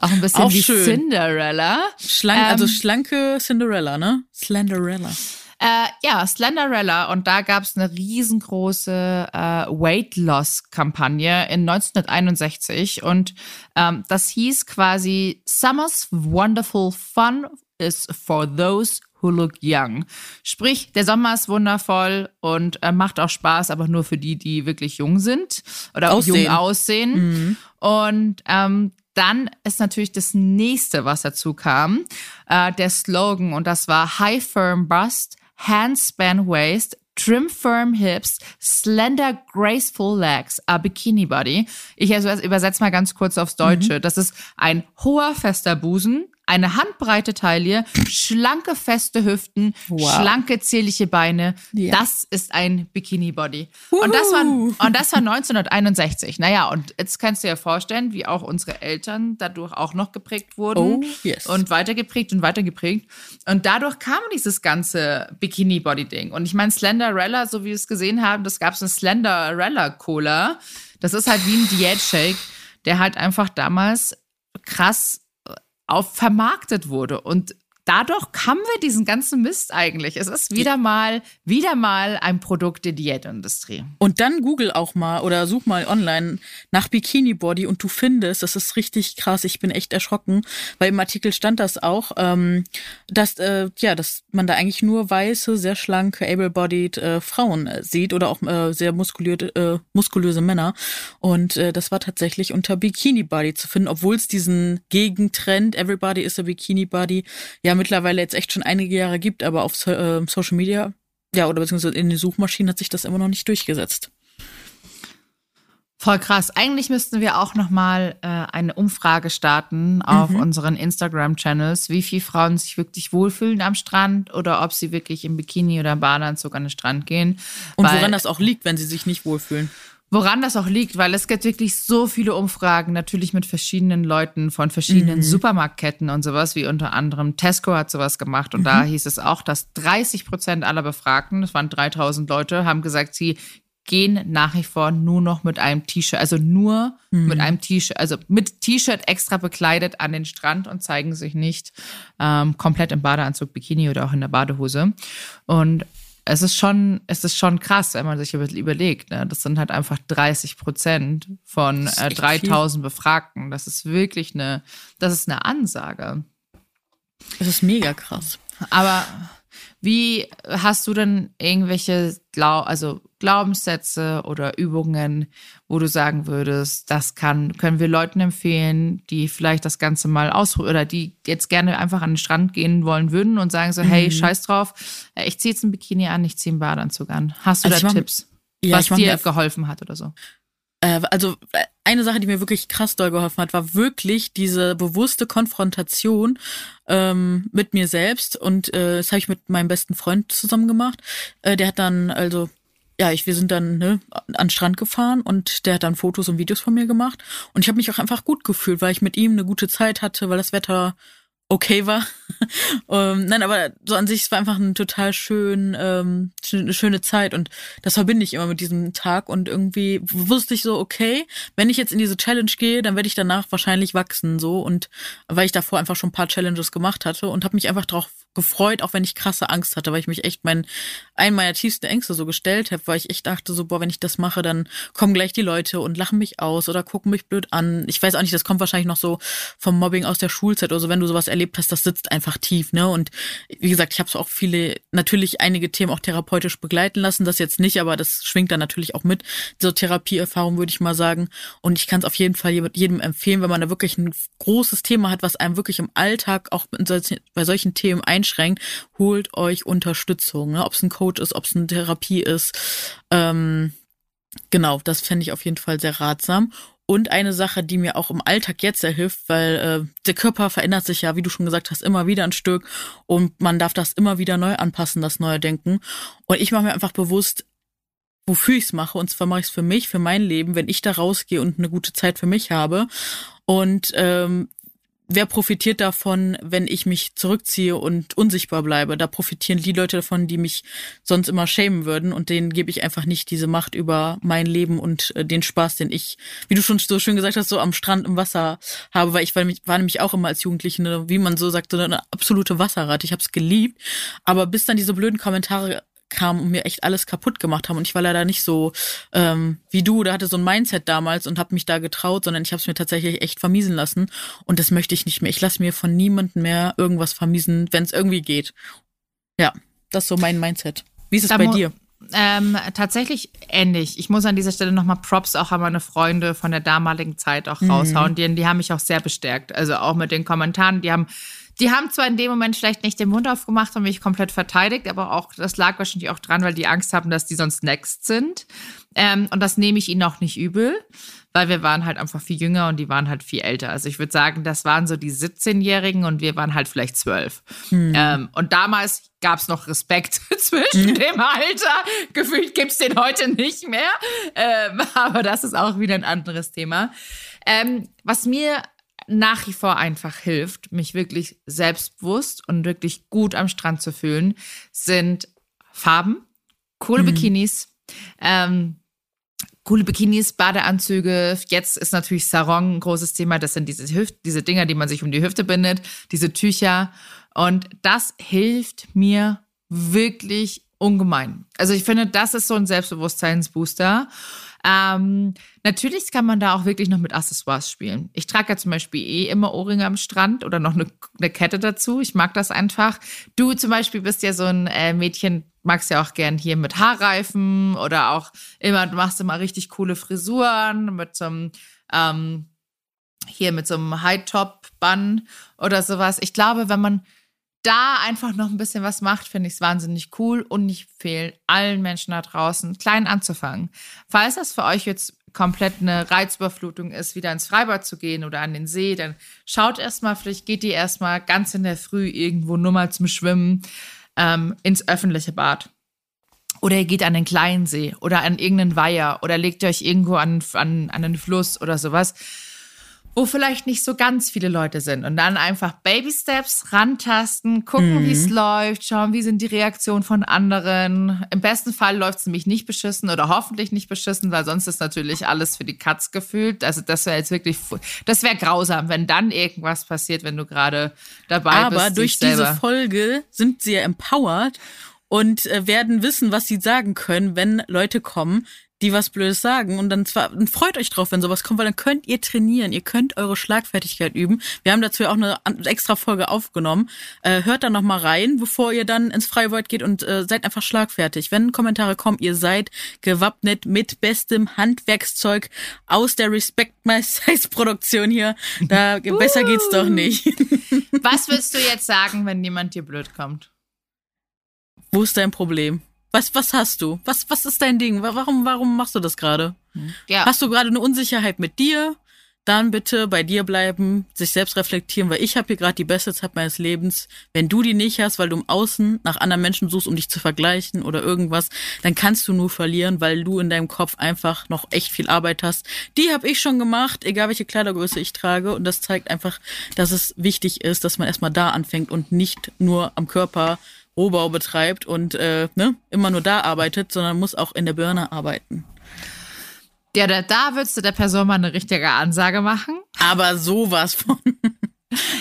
Auch ein bisschen Auch wie schön. Cinderella. Schlank, Ähm, also schlanke Cinderella, ne? Slenderella. Äh, ja, Slenderella. Und da gab es eine riesengroße äh, Weight-Loss-Kampagne in 1961. Und ähm, das hieß quasi Summer's Wonderful Fun is for those who look young. Sprich, der Sommer ist wundervoll und äh, macht auch Spaß, aber nur für die, die wirklich jung sind oder auch jung Aussehen. aussehen. Und ähm, dann ist natürlich das nächste, was dazu kam, äh, der Slogan und das war High Firm Bust, Handspan Waist, Trim Firm Hips, Slender Graceful Legs, a Bikini Body. Ich also übersetze mal ganz kurz aufs Deutsche. Das ist ein hoher, fester Busen, eine handbreite Taille, schlanke, feste Hüften, Wow. schlanke, zierliche Beine. Ja. Das ist ein Bikini Body. Und das war, und das war 1961. Naja, und jetzt kannst du dir vorstellen, wie auch unsere Eltern dadurch auch noch geprägt wurden. Oh, yes. Und weitergeprägt und weitergeprägt. Und dadurch kam dieses ganze Bikini-Body-Ding. Und ich meine, Slenderella, so wie wir es gesehen haben, das gab es eine Slenderella-Cola. Das ist halt wie ein Diät-Shake, der halt einfach damals krass auf vermarktet wurde. Und dadurch haben wir diesen ganzen Mist eigentlich. Es ist wieder mal, wieder mal ein Produkt der Diätindustrie. Und dann google auch mal oder such mal online nach Bikini Body und du findest, das ist richtig krass. Ich bin echt erschrocken, weil im Artikel stand das auch, ähm, dass äh, ja, dass man da eigentlich nur weiße, sehr schlanke, able-bodied äh, Frauen äh, sieht oder auch sehr muskulöse, muskulöse Männer. Und das war tatsächlich unter Bikini Body zu finden, obwohl es diesen Gegentrend Everybody is a Bikini Body ja mittlerweile jetzt echt schon einige Jahre gibt, aber auf so, äh, Social Media, ja, oder beziehungsweise in den Suchmaschinen hat sich das immer noch nicht durchgesetzt. Voll krass. Eigentlich müssten wir auch noch mal äh, eine Umfrage starten auf mhm. unseren Instagram-Channels, wie viele Frauen sich wirklich wohlfühlen am Strand oder ob sie wirklich im Bikini oder im Badeanzug an den Strand gehen. Und Weil, woran das auch liegt, wenn sie sich nicht wohlfühlen. Woran das auch liegt, weil es gibt wirklich so viele Umfragen, natürlich mit verschiedenen Leuten von verschiedenen mhm. Supermarktketten und sowas, wie unter anderem Tesco hat sowas gemacht. Und mhm. da hieß es auch, dass 30 Prozent aller Befragten, das waren 3000 Leute, haben gesagt, sie gehen nach wie vor nur noch mit einem T-Shirt, also nur mhm. mit einem T-Shirt, also mit T-Shirt extra bekleidet an den Strand und zeigen sich nicht ähm, komplett im Badeanzug, Bikini oder auch in der Badehose. Und es ist schon, es ist schon krass, wenn man sich überlegt. Ne? Das sind halt einfach 30 Prozent von äh, 3000 viel. Befragten. Das ist wirklich eine, das ist eine Ansage. Das ist mega krass. Aber wie hast du denn irgendwelche Glau also Glaubenssätze oder Übungen, wo du sagen würdest, das kann, können wir Leuten empfehlen, die vielleicht das Ganze mal ausprobieren oder die jetzt gerne einfach an den Strand gehen wollen würden und sagen so, mhm. hey, scheiß drauf, ich ziehe jetzt ein Bikini an, ich ziehe einen Badeanzug an. Hast du also da Tipps, ja, was dir geholfen hat oder so? Äh, also äh, eine Sache, die mir wirklich krass doll geholfen hat, war wirklich diese bewusste Konfrontation ähm, mit mir selbst. Und äh, das habe ich mit meinem besten Freund zusammen gemacht. Äh, der hat dann, also, ja, ich, wir sind dann ne, an den Strand gefahren und der hat dann Fotos und Videos von mir gemacht. Und ich habe mich auch einfach gut gefühlt, weil ich mit ihm eine gute Zeit hatte, weil das Wetter okay war. ähm, nein, aber so an sich, es war einfach ein total schön, ähm, eine schöne Zeit und das verbinde ich immer mit diesem Tag und irgendwie wusste ich so, okay, wenn ich jetzt in diese Challenge gehe, dann werde ich danach wahrscheinlich wachsen so und weil ich davor einfach schon ein paar Challenges gemacht hatte und habe mich einfach darauf gefreut, auch wenn ich krasse Angst hatte, weil ich mich echt mein, einen meiner tiefsten Ängste so gestellt habe, weil ich echt dachte so, boah, wenn ich das mache, dann kommen gleich die Leute und lachen mich aus oder gucken mich blöd an. Ich weiß auch nicht, das kommt wahrscheinlich noch so vom Mobbing aus der Schulzeit oder so, wenn du sowas erlebt hast, das sitzt einfach tief, ne? Und wie gesagt, ich habe auch viele, natürlich einige Themen auch therapeutisch begleiten lassen, das jetzt nicht, aber das schwingt dann natürlich auch mit. So Therapieerfahrung würde ich mal sagen. Und ich kann es auf jeden Fall jedem empfehlen, wenn man da wirklich ein großes Thema hat, was einem wirklich im Alltag auch bei solchen Themen einschränkt einschränkt, holt euch Unterstützung. Ne? Ob es ein Coach ist, ob es eine Therapie ist. Ähm, genau, das fände ich auf jeden Fall sehr ratsam. Und eine Sache, die mir auch im Alltag jetzt sehr hilft, weil äh, der Körper verändert sich ja, wie du schon gesagt hast, immer wieder ein Stück und man darf das immer wieder neu anpassen, das neue Denken. Und ich mache mir einfach bewusst, wofür ich es mache. Und zwar mache ich es für mich, für mein Leben, wenn ich da rausgehe und eine gute Zeit für mich habe. Und ähm, wer profitiert davon, wenn ich mich zurückziehe und unsichtbar bleibe? Da profitieren die Leute davon, die mich sonst immer schämen würden und denen gebe ich einfach nicht diese Macht über mein Leben und äh, den Spaß, den ich, wie du schon so schön gesagt hast, so am Strand im Wasser habe, weil ich war, war nämlich auch immer als Jugendliche, eine, wie man so sagt, so eine absolute Wasserrate. Ich habe es geliebt, aber bis dann diese blöden Kommentare kam und mir echt alles kaputt gemacht haben. Und ich war leider nicht so ähm, wie du, da hatte so ein Mindset damals und habe mich da getraut, sondern ich habe es mir tatsächlich echt vermiesen lassen. Und das möchte ich nicht mehr. Ich lasse mir von niemandem mehr irgendwas vermiesen, wenn es irgendwie geht. Ja, das ist so mein Mindset. Wie ist es da bei dir? Ähm, tatsächlich ähnlich. Ich muss an dieser Stelle nochmal Props auch an meine Freunde von der damaligen Zeit auch mhm. raushauen. Die, die haben mich auch sehr bestärkt. Also auch mit den Kommentaren. Die haben die haben zwar in dem Moment vielleicht nicht den Mund aufgemacht und mich komplett verteidigt, aber auch das lag wahrscheinlich auch dran, weil die Angst haben, dass die sonst next sind. Ähm, und das nehme ich ihnen auch nicht übel, weil wir waren halt einfach viel jünger und die waren halt viel älter. Also ich würde sagen, das waren so die 17-Jährigen und wir waren halt vielleicht zwölf. Hm. Ähm, und damals gab es noch Respekt zwischen hm. dem Alter. Gefühlt gibt es den heute nicht mehr. Ähm, aber das ist auch wieder ein anderes Thema. Ähm, was mir nach wie vor einfach hilft, mich wirklich selbstbewusst und wirklich gut am Strand zu fühlen, sind Farben, coole mhm. Bikinis, ähm, coole Bikinis, Badeanzüge. Jetzt ist natürlich Sarong ein großes Thema. Das sind diese Hüft, diese Dinger, die man sich um die Hüfte bindet, diese Tücher. Und das hilft mir wirklich ungemein. Also ich finde, das ist so ein Selbstbewusstseinsbooster. Ähm, natürlich kann man da auch wirklich noch mit Accessoires spielen. Ich trage ja zum Beispiel eh immer Ohrringe am Strand oder noch eine, eine Kette dazu. Ich mag das einfach. Du zum Beispiel bist ja so ein äh, Mädchen, magst ja auch gern hier mit Haarreifen oder auch immer, du machst immer richtig coole Frisuren mit so einem, ähm, hier mit so einem High-Top-Bun oder sowas. Ich glaube, wenn man da einfach noch ein bisschen was macht, finde ich es wahnsinnig cool und ich empfehle allen Menschen da draußen, klein anzufangen. Falls das für euch jetzt komplett eine Reizüberflutung ist, wieder ins Freibad zu gehen oder an den See, dann schaut erstmal, vielleicht geht ihr erstmal ganz in der Früh irgendwo nur mal zum Schwimmen ähm, ins öffentliche Bad. Oder ihr geht an den kleinen See oder an irgendeinen Weiher oder legt euch irgendwo an, an, an einen Fluss oder sowas wo vielleicht nicht so ganz viele Leute sind. Und dann einfach Baby Steps rantasten, gucken, mhm. wie es läuft, schauen, wie sind die Reaktionen von anderen. Im besten Fall läuft es nämlich nicht beschissen oder hoffentlich nicht beschissen, weil sonst ist natürlich alles für die Katz gefühlt. Also das wäre jetzt wirklich, das wäre grausam, wenn dann irgendwas passiert, wenn du gerade dabei Aber bist. Aber durch diese Folge sind sie ja empowered und äh, werden wissen, was sie sagen können, wenn Leute kommen, die was Blödes sagen. Und dann zwar, dann freut euch drauf, wenn sowas kommt, weil dann könnt ihr trainieren, ihr könnt eure Schlagfertigkeit üben. Wir haben dazu ja auch eine extra Folge aufgenommen. Äh, hört da nochmal rein, bevor ihr dann ins Freiwald geht und äh, seid einfach schlagfertig. Wenn Kommentare kommen, ihr seid gewappnet mit bestem Handwerkszeug aus der Respect My Size Produktion hier. Da besser geht's doch nicht. was willst du jetzt sagen, wenn jemand dir blöd kommt? Wo ist dein Problem? Was, was hast du? Was, was ist dein Ding? Warum, warum machst du das gerade? Ja. Hast du gerade eine Unsicherheit mit dir? Dann bitte bei dir bleiben, sich selbst reflektieren, weil ich habe hier gerade die beste Zeit meines Lebens. Wenn du die nicht hast, weil du im Außen nach anderen Menschen suchst, um dich zu vergleichen oder irgendwas, dann kannst du nur verlieren, weil du in deinem Kopf einfach noch echt viel Arbeit hast. Die habe ich schon gemacht, egal welche Kleidergröße ich trage. Und das zeigt einfach, dass es wichtig ist, dass man erstmal da anfängt und nicht nur am Körper Rohbau betreibt und äh, ne, immer nur da arbeitet, sondern muss auch in der Birne arbeiten. Ja, da, da würdest du der Person mal eine richtige Ansage machen. Aber sowas von.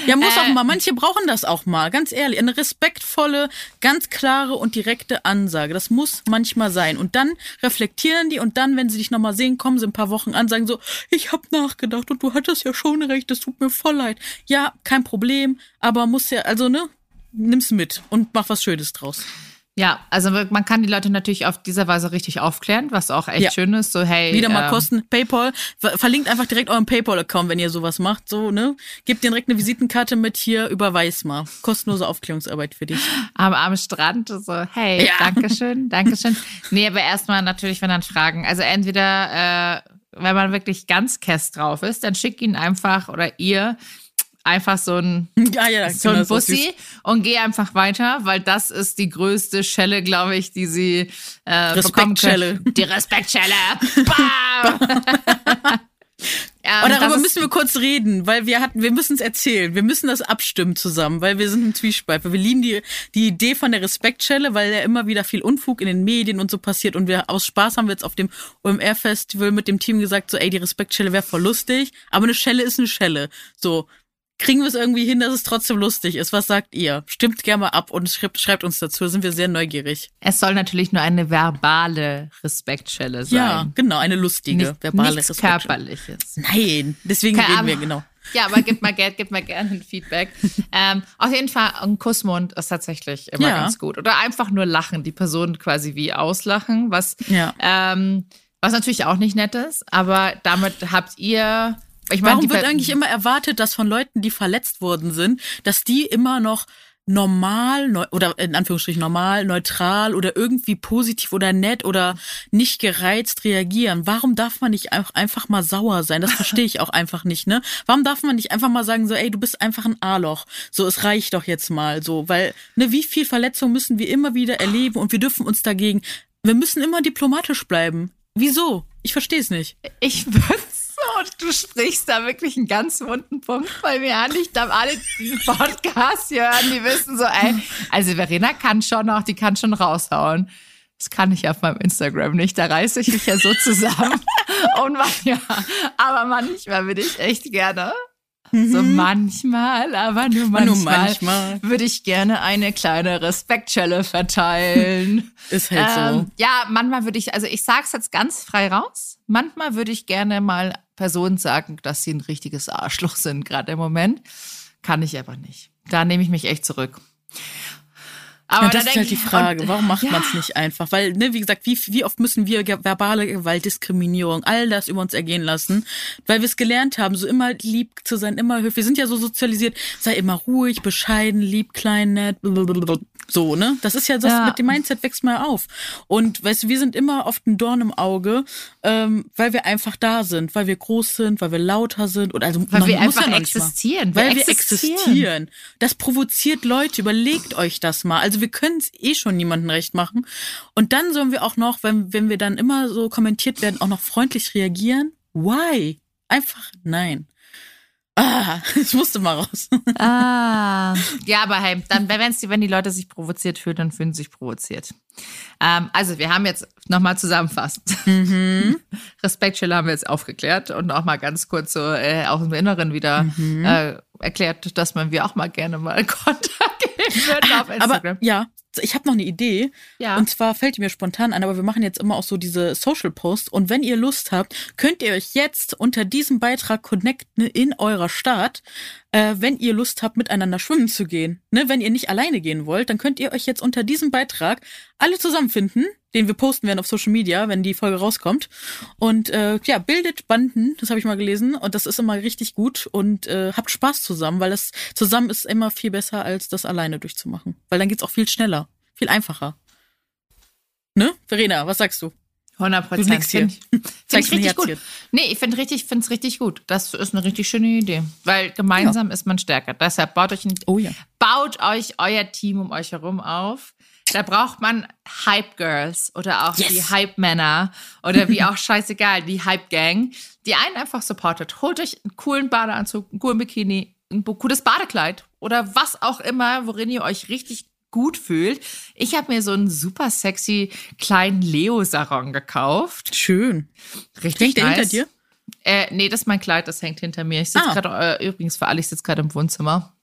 Ja, muss äh, auch mal. Manche brauchen das auch mal, ganz ehrlich. Eine respektvolle, ganz klare und direkte Ansage. Das muss manchmal sein. Und dann reflektieren die und dann, wenn sie dich nochmal sehen, kommen sie ein paar Wochen an, sagen so, ich hab nachgedacht und du hattest ja schon recht, das tut mir voll leid. Ja, kein Problem, aber muss ja, also ne, nimm's mit und mach was Schönes draus. Ja, also man kann die Leute natürlich auf dieser Weise richtig aufklären, was auch echt ja. schön ist. So, hey. Wieder mal ähm, Kosten, PayPal. Verlinkt einfach direkt euren PayPal-Account, wenn ihr sowas macht. So, ne? Gebt direkt eine Visitenkarte mit hier, überweis mal. Kostenlose Aufklärungsarbeit für dich. Am, am Strand, so, hey, ja. Dankeschön, Dankeschön. nee, aber erstmal natürlich, wenn dann Fragen. Also entweder, äh, wenn man wirklich ganz kess drauf ist, dann schickt ihn einfach oder ihr einfach so ein, ja, ja, so ein Bussi und geh einfach weiter, weil das ist die größte Schelle, glaube ich, die sie äh, bekommen können. Die Respektschelle. Bam! Ja, und darüber müssen wir kurz reden, weil wir hatten, wir müssen es erzählen. Wir müssen das abstimmen zusammen, weil wir sind im Zwiespalt. Wir lieben die, die Idee von der Respektschelle, weil ja immer wieder viel Unfug in den Medien und so passiert. Und wir aus Spaß haben wir jetzt auf dem OMR-Festival mit dem Team gesagt, so, ey, die Respektschelle wäre voll lustig, aber eine Schelle ist eine Schelle. So, kriegen wir es irgendwie hin, dass es trotzdem lustig ist. Was sagt ihr? Stimmt gerne mal ab und schreibt, schreibt uns dazu. Sind wir sehr neugierig. Es soll natürlich nur eine verbale Respektschelle sein. Ja, genau, eine lustige Nicht, verbale nichts körperliches. Nein, deswegen Keine, reden wir genau. Ja, aber gib mal Geld, gib mal gerne ein Feedback. ähm, auf jeden Fall, ein Kussmund ist tatsächlich immer ja. ganz gut. Oder einfach nur lachen, die Person quasi wie auslachen, was, ja. ähm, was natürlich auch nicht nett ist. Aber damit habt ihr ich mein, Warum wird eigentlich immer erwartet, dass von Leuten, die verletzt worden sind, dass die immer noch normal oder in Anführungsstrichen normal, neutral oder irgendwie positiv oder nett oder nicht gereizt reagieren. Warum darf man nicht auch einfach mal sauer sein? Das verstehe ich auch einfach nicht, ne? Warum darf man nicht einfach mal sagen so, ey, du bist einfach ein A-Loch. So, es reicht doch jetzt mal so, weil ne, wie viel Verletzung müssen wir immer wieder erleben und wir dürfen uns dagegen wir müssen immer diplomatisch bleiben. Wieso? Ich verstehe es nicht. Ich würde und du sprichst da wirklich einen ganz wunden Punkt bei mir an. Ich glaube, alle, die diesen Podcast hören, die wissen so, ey, also Verena kann schon noch, die kann schon raushauen. Das kann ich auf meinem Instagram nicht. Da reiße ich mich ja so zusammen. Und man, ja, aber manchmal würde ich echt gerne so Mhm. manchmal, aber nur manchmal, Nur manchmal. würde ich gerne eine kleine Respektschelle verteilen. Ist halt so. ähm, ja, manchmal würde ich, also ich sag's jetzt ganz frei raus. Manchmal würde ich gerne mal Personen sagen, dass sie ein richtiges Arschloch sind, gerade im Moment. Kann ich aber nicht. Da nehme ich mich echt zurück. Aber ja, das da ist halt die Frage, und- warum macht ja. man es nicht einfach? Weil, ne, wie gesagt, wie, wie oft müssen wir verbale Gewalt, Diskriminierung, all das über uns ergehen lassen, weil wir es gelernt haben, so immer lieb zu sein, immer höflich. Wir sind ja so sozialisiert, sei immer ruhig, bescheiden, lieb, klein, nett, blablabla. So, ne? Das ist ja das, Ja. mit dem Mindset wächst mal auf. Und weißt du, wir sind immer oft ein Dorn im Auge, ähm, weil wir einfach da sind, weil wir groß sind, weil wir lauter sind oder also Weil wir einfach ja existieren. Weil wir existieren. existieren. Das provoziert Leute. Überlegt euch das mal. Also wir können es eh schon niemandem recht machen. Und dann sollen wir auch noch, wenn, wenn wir dann immer so kommentiert werden, auch noch freundlich reagieren. Why? Einfach nein. Ah, ich musste mal raus. Ah. Ja, aber hey, dann, wenn's, die- wenn die Leute sich provoziert fühlen, dann fühlen sie sich provoziert. Ähm, also, wir haben jetzt nochmal zusammenfassend. Mhm. Respektschelle haben wir jetzt aufgeklärt und auch mal ganz kurz so äh, auch im Inneren wieder Mhm. äh, erklärt, dass man wir auch mal gerne mal Kontakt geben würden auf Aber Instagram. ja, ich habe noch eine Idee. Ja. Und zwar fällt die mir spontan an, aber wir machen jetzt immer auch so diese Social Posts. Und wenn ihr Lust habt, könnt ihr euch jetzt unter diesem Beitrag connecten in eurer Stadt, äh, wenn ihr Lust habt, miteinander schwimmen zu gehen. Ne? Wenn ihr nicht alleine gehen wollt, dann könnt ihr euch jetzt unter diesem Beitrag alle zusammenfinden, den wir posten werden auf Social Media, wenn die Folge rauskommt. Und äh, ja, bildet Banden, das habe ich mal gelesen. Und das ist immer richtig gut. Und äh, habt Spaß zusammen, weil das zusammen ist immer viel besser, als das alleine durchzumachen. Weil dann geht's auch viel schneller, viel einfacher. Ne? Verena, was sagst du? 100 Du Prozent. hier. Find Zeigst ich ein richtig gut. Nee, ich finde richtig, finde es richtig gut. Das ist eine richtig schöne Idee. Weil gemeinsam ist man stärker. Deshalb baut euch ein, Oh ja. baut euch euer Team um euch herum auf. Da braucht man Hype Girls oder auch Yes. die Hype Männer oder wie auch scheißegal, die Hype Gang, die einen einfach supportet. Holt euch einen coolen Badeanzug, einen coolen Bikini, ein cooles Badekleid oder was auch immer, worin ihr euch richtig gut fühlt. Ich habe mir so einen super sexy kleinen Leo-Sarong gekauft. Schön. Richtig Hängt der nice. hinter dir? Äh, nee, das ist mein Kleid, das hängt hinter mir. Ich sitze Ah. gerade, äh, übrigens für alle, ich sitze gerade im Wohnzimmer.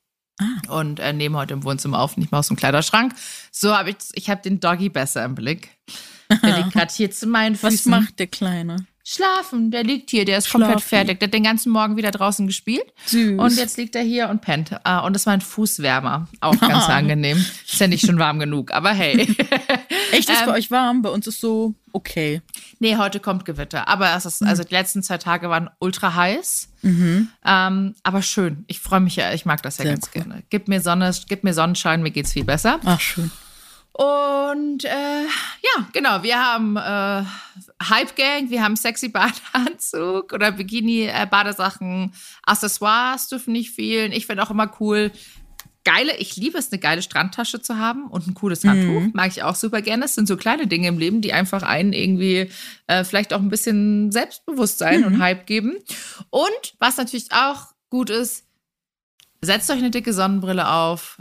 Ah. Und äh, nehme heute im Wohnzimmer auf, nicht mal aus dem Kleiderschrank. So habe ich, ich habe den Doggy besser im Blick. Der liegt gerade hier zu meinen Was Füßen. macht der Kleine? Schlafen, der liegt hier, der ist komplett Schlafen. fertig. Der hat den ganzen Morgen wieder draußen gespielt. Süß. Und jetzt liegt er hier und pennt. Ah, und das war ein Fußwärmer. Auch ganz angenehm. Ist ja nicht schon warm genug, aber hey. Echt, ist ähm, bei euch warm? Bei uns ist so okay. Nee, heute kommt Gewitter. Aber es ist, also die letzten zwei Tage waren ultra heiß. Mhm. Ähm, aber schön. Ich freue mich ja, ich mag das ja Sehr ganz cool. gerne. Gib mir Sonne, gib mir Sonnenschein, mir geht's viel besser. Ach, schön. Und äh, ja, genau, wir haben äh, Hype Gang, wir haben sexy Badeanzug oder Bikini, äh, Badesachen, Accessoires dürfen nicht fehlen. Ich finde auch immer cool. Geile, ich liebe es, eine geile Strandtasche zu haben und ein cooles Handtuch. Mag ich auch super gerne. Es sind so kleine Dinge im Leben, die einfach einen irgendwie äh, vielleicht auch ein bisschen Selbstbewusstsein und Hype geben. Und was natürlich auch gut ist, setzt euch eine dicke Sonnenbrille auf,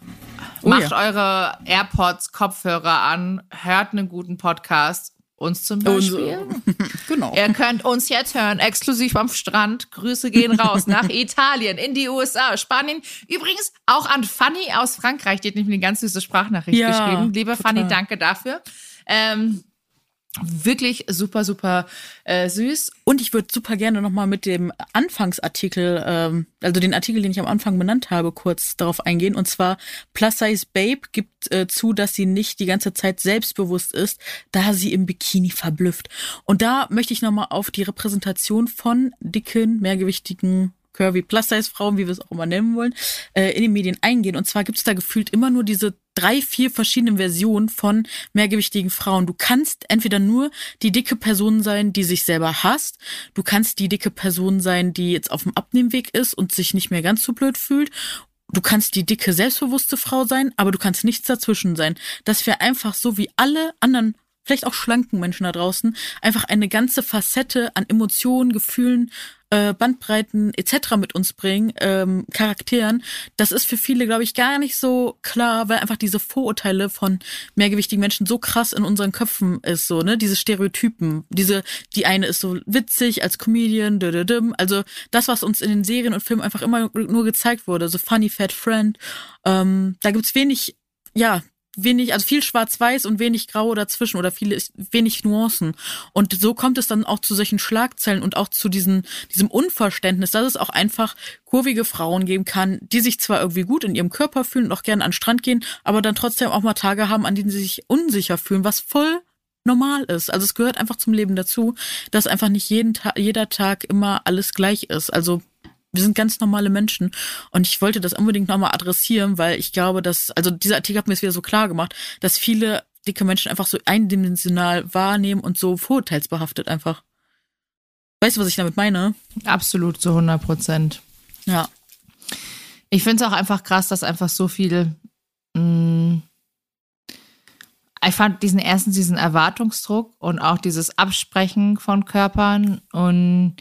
Oh macht ja. eure AirPods, Kopfhörer an, hört einen guten Podcast. Uns zum Beispiel. genau. Ihr könnt uns jetzt hören, exklusiv am Strand. Grüße gehen raus nach Italien, in die USA, Spanien. Übrigens auch an Fanny aus Frankreich, die hat nämlich eine ganz süße Sprachnachricht Ja, geschrieben. Liebe total. Fanny, danke dafür. Ähm, wirklich super, super äh, süß. Und ich würde super gerne nochmal mit dem Anfangsartikel, ähm, also den Artikel, den ich am Anfang benannt habe, kurz darauf eingehen. Und zwar Plus Size Babe gibt äh, zu, dass sie nicht die ganze Zeit selbstbewusst ist, da sie im Bikini verblüfft. Und da möchte ich nochmal auf die Repräsentation von dicken, mehrgewichtigen Curvy Plus-Size-Frauen, wie wir es auch immer nennen wollen, äh, in den Medien eingehen. Und zwar gibt es da gefühlt immer nur diese drei, vier verschiedenen Versionen von mehrgewichtigen Frauen. Du kannst entweder nur die dicke Person sein, die sich selber hasst. Du kannst die dicke Person sein, die jetzt auf dem Abnehmweg ist und sich nicht mehr ganz so blöd fühlt. Du kannst die dicke, selbstbewusste Frau sein, aber du kannst nichts dazwischen sein. Das wäre einfach so wie alle anderen vielleicht auch schlanken Menschen da draußen einfach eine ganze Facette an Emotionen, Gefühlen, äh, Bandbreiten etc. mit uns bringen, ähm, Charakteren, das ist für viele, glaube ich, gar nicht so klar, weil einfach diese Vorurteile von mehrgewichtigen Menschen so krass in unseren Köpfen ist, so, ne, diese Stereotypen, diese, die eine ist so witzig als Comedian, also das, was uns in den Serien und Filmen einfach immer nur gezeigt wurde, so Funny Fat Friend, ähm, da gibt's wenig ja, wenig, also viel schwarz-weiß und wenig grau dazwischen oder viele, wenig Nuancen. Und so kommt es dann auch zu solchen Schlagzeilen und auch zu diesen, diesem Unverständnis, dass es auch einfach kurvige Frauen geben kann, die sich zwar irgendwie gut in ihrem Körper fühlen und auch gerne an den Strand gehen, aber dann trotzdem auch mal Tage haben, an denen sie sich unsicher fühlen, was voll normal ist. Also es gehört einfach zum Leben dazu, dass einfach nicht jeden Tag, jeder Tag immer alles gleich ist. Also wir sind ganz normale Menschen. Und ich wollte das unbedingt nochmal adressieren, weil ich glaube, dass, also dieser Artikel hat mir es wieder so klar gemacht, dass viele dicke Menschen einfach so eindimensional wahrnehmen und so vorurteilsbehaftet einfach. Weißt du, was ich damit meine? Absolut, zu 100 Prozent. Ja. Ich finde es auch einfach krass, dass einfach so viel. Mh, mm, ich fand diesen ersten, diesen Erwartungsdruck und auch dieses Absprechen von Körpern und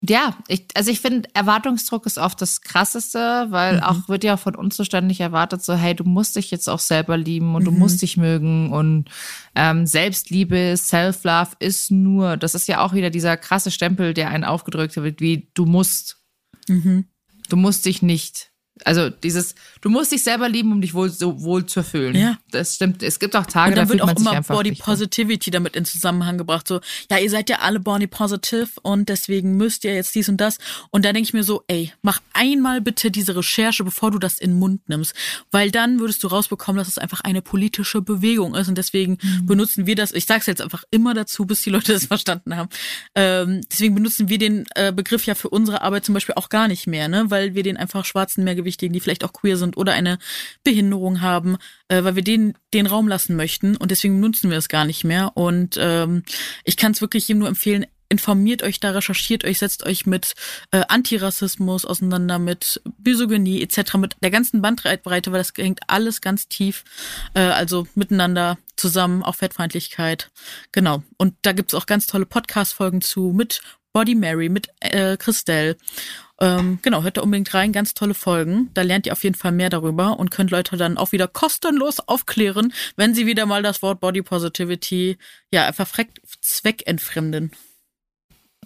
ja, ich, also ich finde, Erwartungsdruck ist oft das Krasseste, weil mhm. auch wird ja von uns so ständig erwartet, so, hey, du musst dich jetzt auch selber lieben und mhm. du musst dich mögen und ähm, Selbstliebe, Self-Love ist nur, das ist ja auch wieder dieser krasse Stempel, der einen aufgedrückt wird, wie du musst. Mhm. Du musst dich nicht. Also dieses, du musst dich selber lieben, um dich wohl so wohl zu fühlen. Ja. Das stimmt. Es gibt auch Tage, da wird auch immer Body Positivity damit in Zusammenhang gebracht. So, ja, ihr seid ja alle Body Positive und deswegen müsst ihr jetzt dies und das. Und da denke ich mir so, ey, mach einmal bitte diese Recherche, bevor du das in den Mund nimmst. Weil dann würdest du rausbekommen, dass es einfach eine politische Bewegung ist. Und deswegen mhm. benutzen wir das, ich sag's jetzt einfach immer dazu, bis die Leute das verstanden haben. Ähm, deswegen benutzen wir den äh, Begriff ja für unsere Arbeit zum Beispiel auch gar nicht mehr, ne? Weil wir den einfach schwarzen mehr Schwergewichtigen, die vielleicht auch queer sind oder eine Behinderung haben, äh, weil wir denen den Raum lassen möchten und deswegen nutzen wir es gar nicht mehr. Und ähm, ich kann es wirklich jedem nur empfehlen, informiert euch da, recherchiert euch, setzt euch mit äh, Antirassismus auseinander, mit Misogynie etc., mit der ganzen Bandbreite, weil das hängt alles ganz tief, äh, also miteinander zusammen, auch Fettfeindlichkeit. Genau. Und da gibt's auch ganz tolle Podcast-Folgen zu mit Body Mary, mit äh, Christelle. Ähm, genau, hört da unbedingt rein, ganz tolle Folgen. Da lernt ihr auf jeden Fall mehr darüber und könnt Leute dann auch wieder kostenlos aufklären, wenn sie wieder mal das Wort Body Positivity ja einfach zweckentfremden.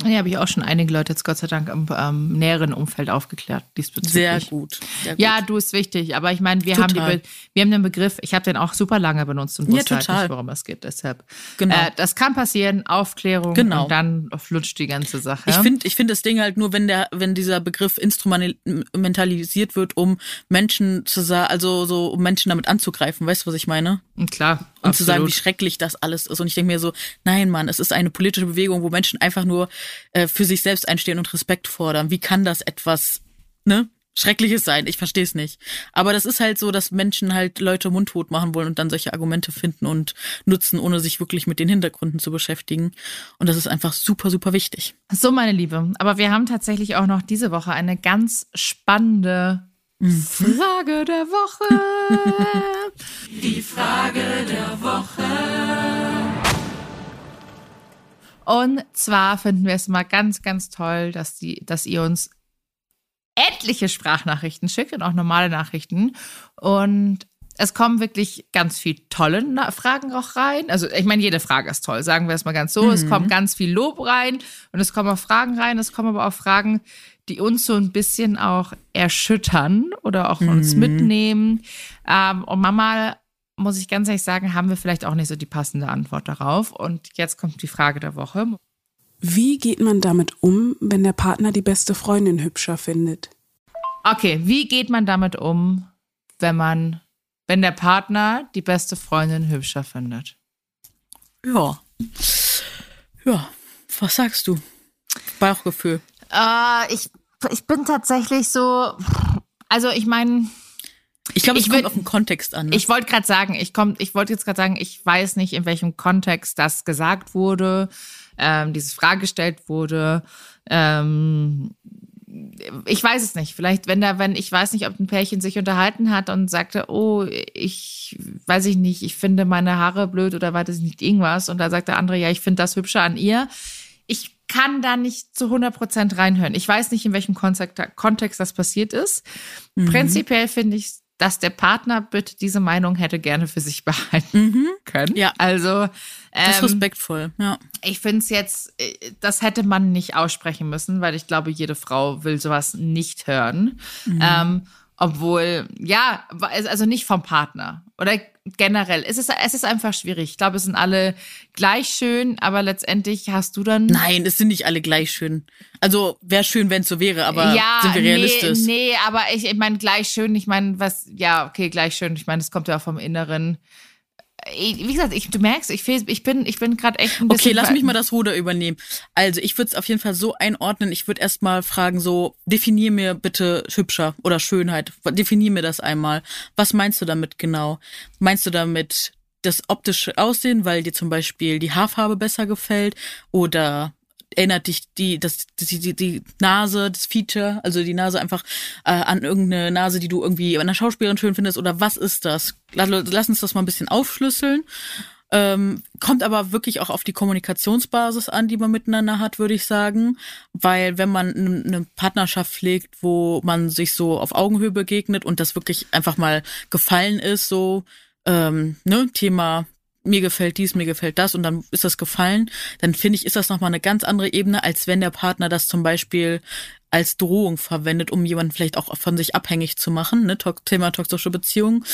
Ja, habe ich auch schon einige Leute jetzt Gott sei Dank im ähm, näheren Umfeld aufgeklärt diesbezüglich. Sehr gut, sehr gut. Ja, du ist wichtig, aber ich meine, wir haben die, wir haben den Begriff, ich habe den auch super lange benutzt und wusste ja, halt nicht, worum es geht. Deshalb, genau. Äh, das kann passieren, Aufklärung genau. und dann flutscht die ganze Sache. Ich finde, ich finde das Ding halt nur, wenn der, wenn dieser Begriff instrumentalisiert wird, um Menschen zu sagen, also so um Menschen damit anzugreifen. Weißt du, was ich meine? Klar. Und absolut. zu sagen, wie schrecklich das alles ist. Und ich denke mir so, nein, Mann, es ist eine politische Bewegung, wo Menschen einfach nur äh, für sich selbst einstehen und Respekt fordern. Wie kann das etwas, ne? Schreckliches sein, ich verstehe es nicht. Aber das ist halt so, dass Menschen halt Leute mundtot machen wollen und dann solche Argumente finden und nutzen, ohne sich wirklich mit den Hintergründen zu beschäftigen. Und das ist einfach super, super wichtig. So, meine Liebe. Aber wir haben tatsächlich auch noch diese Woche eine ganz spannende. Frage der Woche. Die Frage der Woche. Und zwar finden wir es mal ganz, ganz toll, dass, die, dass ihr uns etliche Sprachnachrichten schickt und auch normale Nachrichten. Und es kommen wirklich ganz viel tolle Fragen auch rein. Also ich meine, jede Frage ist toll, sagen wir es mal ganz so. Mhm. Es kommt ganz viel Lob rein und es kommen auch Fragen rein. Es kommen aber auch Fragen, die uns so ein bisschen auch erschüttern oder auch mhm. uns mitnehmen. Ähm, und Mama muss ich ganz ehrlich sagen, haben wir vielleicht auch nicht so die passende Antwort darauf. Und jetzt kommt die Frage der Woche. Wie geht man damit um, wenn der Partner die beste Freundin hübscher findet? Okay, wie geht man damit um, wenn man, wenn der Partner die beste Freundin hübscher findet? Ja. Ja, was sagst du? Bauchgefühl. Äh, ich, ich bin tatsächlich so, also ich meine, ich glaube, es ich kommt auf den Kontext an. Ne? Ich wollte gerade sagen, ich komm, ich wollte jetzt gerade sagen, ich weiß nicht, in welchem Kontext das gesagt wurde, ähm, diese Frage gestellt wurde. Ähm, ich weiß es nicht. Vielleicht, wenn da, wenn, ich weiß nicht, ob ein Pärchen sich unterhalten hat und sagte, oh, ich weiß ich nicht, ich finde meine Haare blöd oder weiß ich nicht irgendwas. Und da sagt der andere, ja, ich finde das hübscher an ihr. Ich kann da nicht zu 100 Prozent reinhören. Ich weiß nicht, in welchem Kontext das passiert ist. Mhm. Prinzipiell finde ich dass der Partner bitte diese Meinung hätte gerne für sich behalten mhm. können. Ja. Also ähm, das ist respektvoll, ja. Ich finde es jetzt, äh, das hätte man nicht aussprechen müssen, weil ich glaube, jede Frau will sowas nicht hören. Mhm. Ähm, obwohl, ja, also nicht vom Partner. Oder generell. Es ist, es ist einfach schwierig. Ich glaube, es sind alle gleich schön, aber letztendlich hast du dann. Nein, es sind nicht alle gleich schön. Also wäre schön, wenn es so wäre, aber ja, sind wir realistisch? Nee, nee aber ich, ich meine, gleich schön, ich meine, was, ja, okay, gleich schön. Ich meine, es kommt ja auch vom Inneren wie gesagt, ich, du merkst, ich, ich bin, ich bin gerade echt ein bisschen. Okay, lass mich mal das Ruder übernehmen. Also ich würde es auf jeden Fall so einordnen. Ich würde erst mal fragen, so, definier mir bitte hübscher oder Schönheit. Definier mir das einmal. Was meinst du damit genau? Meinst du damit das optische Aussehen, weil dir zum Beispiel die Haarfarbe besser gefällt oder erinnert dich die, das, die, die, die Nase, das Feature, also die Nase einfach äh, an irgendeine Nase, die du irgendwie an der Schauspielerin schön findest oder was ist das? Lass, lass uns das mal ein bisschen aufschlüsseln. Ähm, kommt aber wirklich auch auf die Kommunikationsbasis an, die man miteinander hat, würde ich sagen. Weil wenn man eine Partnerschaft pflegt, wo man sich so auf Augenhöhe begegnet und das wirklich einfach mal gefallen ist, so ähm, ne, Thema mir gefällt dies, mir gefällt das und dann ist das gefallen, dann finde ich, ist das nochmal eine ganz andere Ebene, als wenn der Partner das zum Beispiel als Drohung verwendet, um jemanden vielleicht auch von sich abhängig zu machen, ne? Thema toxische Beziehung.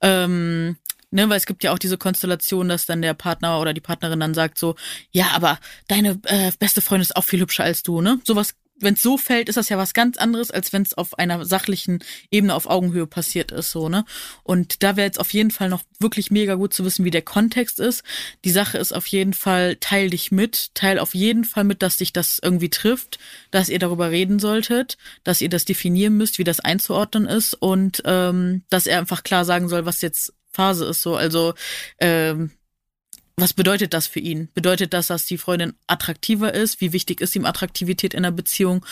Ähm, ne, weil es gibt ja auch diese Konstellation, dass dann der Partner oder die Partnerin dann sagt so, ja, aber deine äh, beste Freundin ist auch viel hübscher als du, ne? Sowas wenn es so fällt, ist das ja was ganz anderes, als wenn es auf einer sachlichen Ebene auf Augenhöhe passiert ist, so, ne? Und da wäre jetzt auf jeden Fall noch wirklich mega gut zu wissen, wie der Kontext ist. Die Sache ist auf jeden Fall, teil dich mit, teil auf jeden Fall mit, dass dich das irgendwie trifft, dass ihr darüber reden solltet, dass ihr das definieren müsst, wie das einzuordnen ist und ähm, dass er einfach klar sagen soll, was jetzt Phase ist, so. Also, ähm, was bedeutet das für ihn? Bedeutet das, dass die Freundin attraktiver ist? Wie wichtig ist ihm Attraktivität in der Beziehung?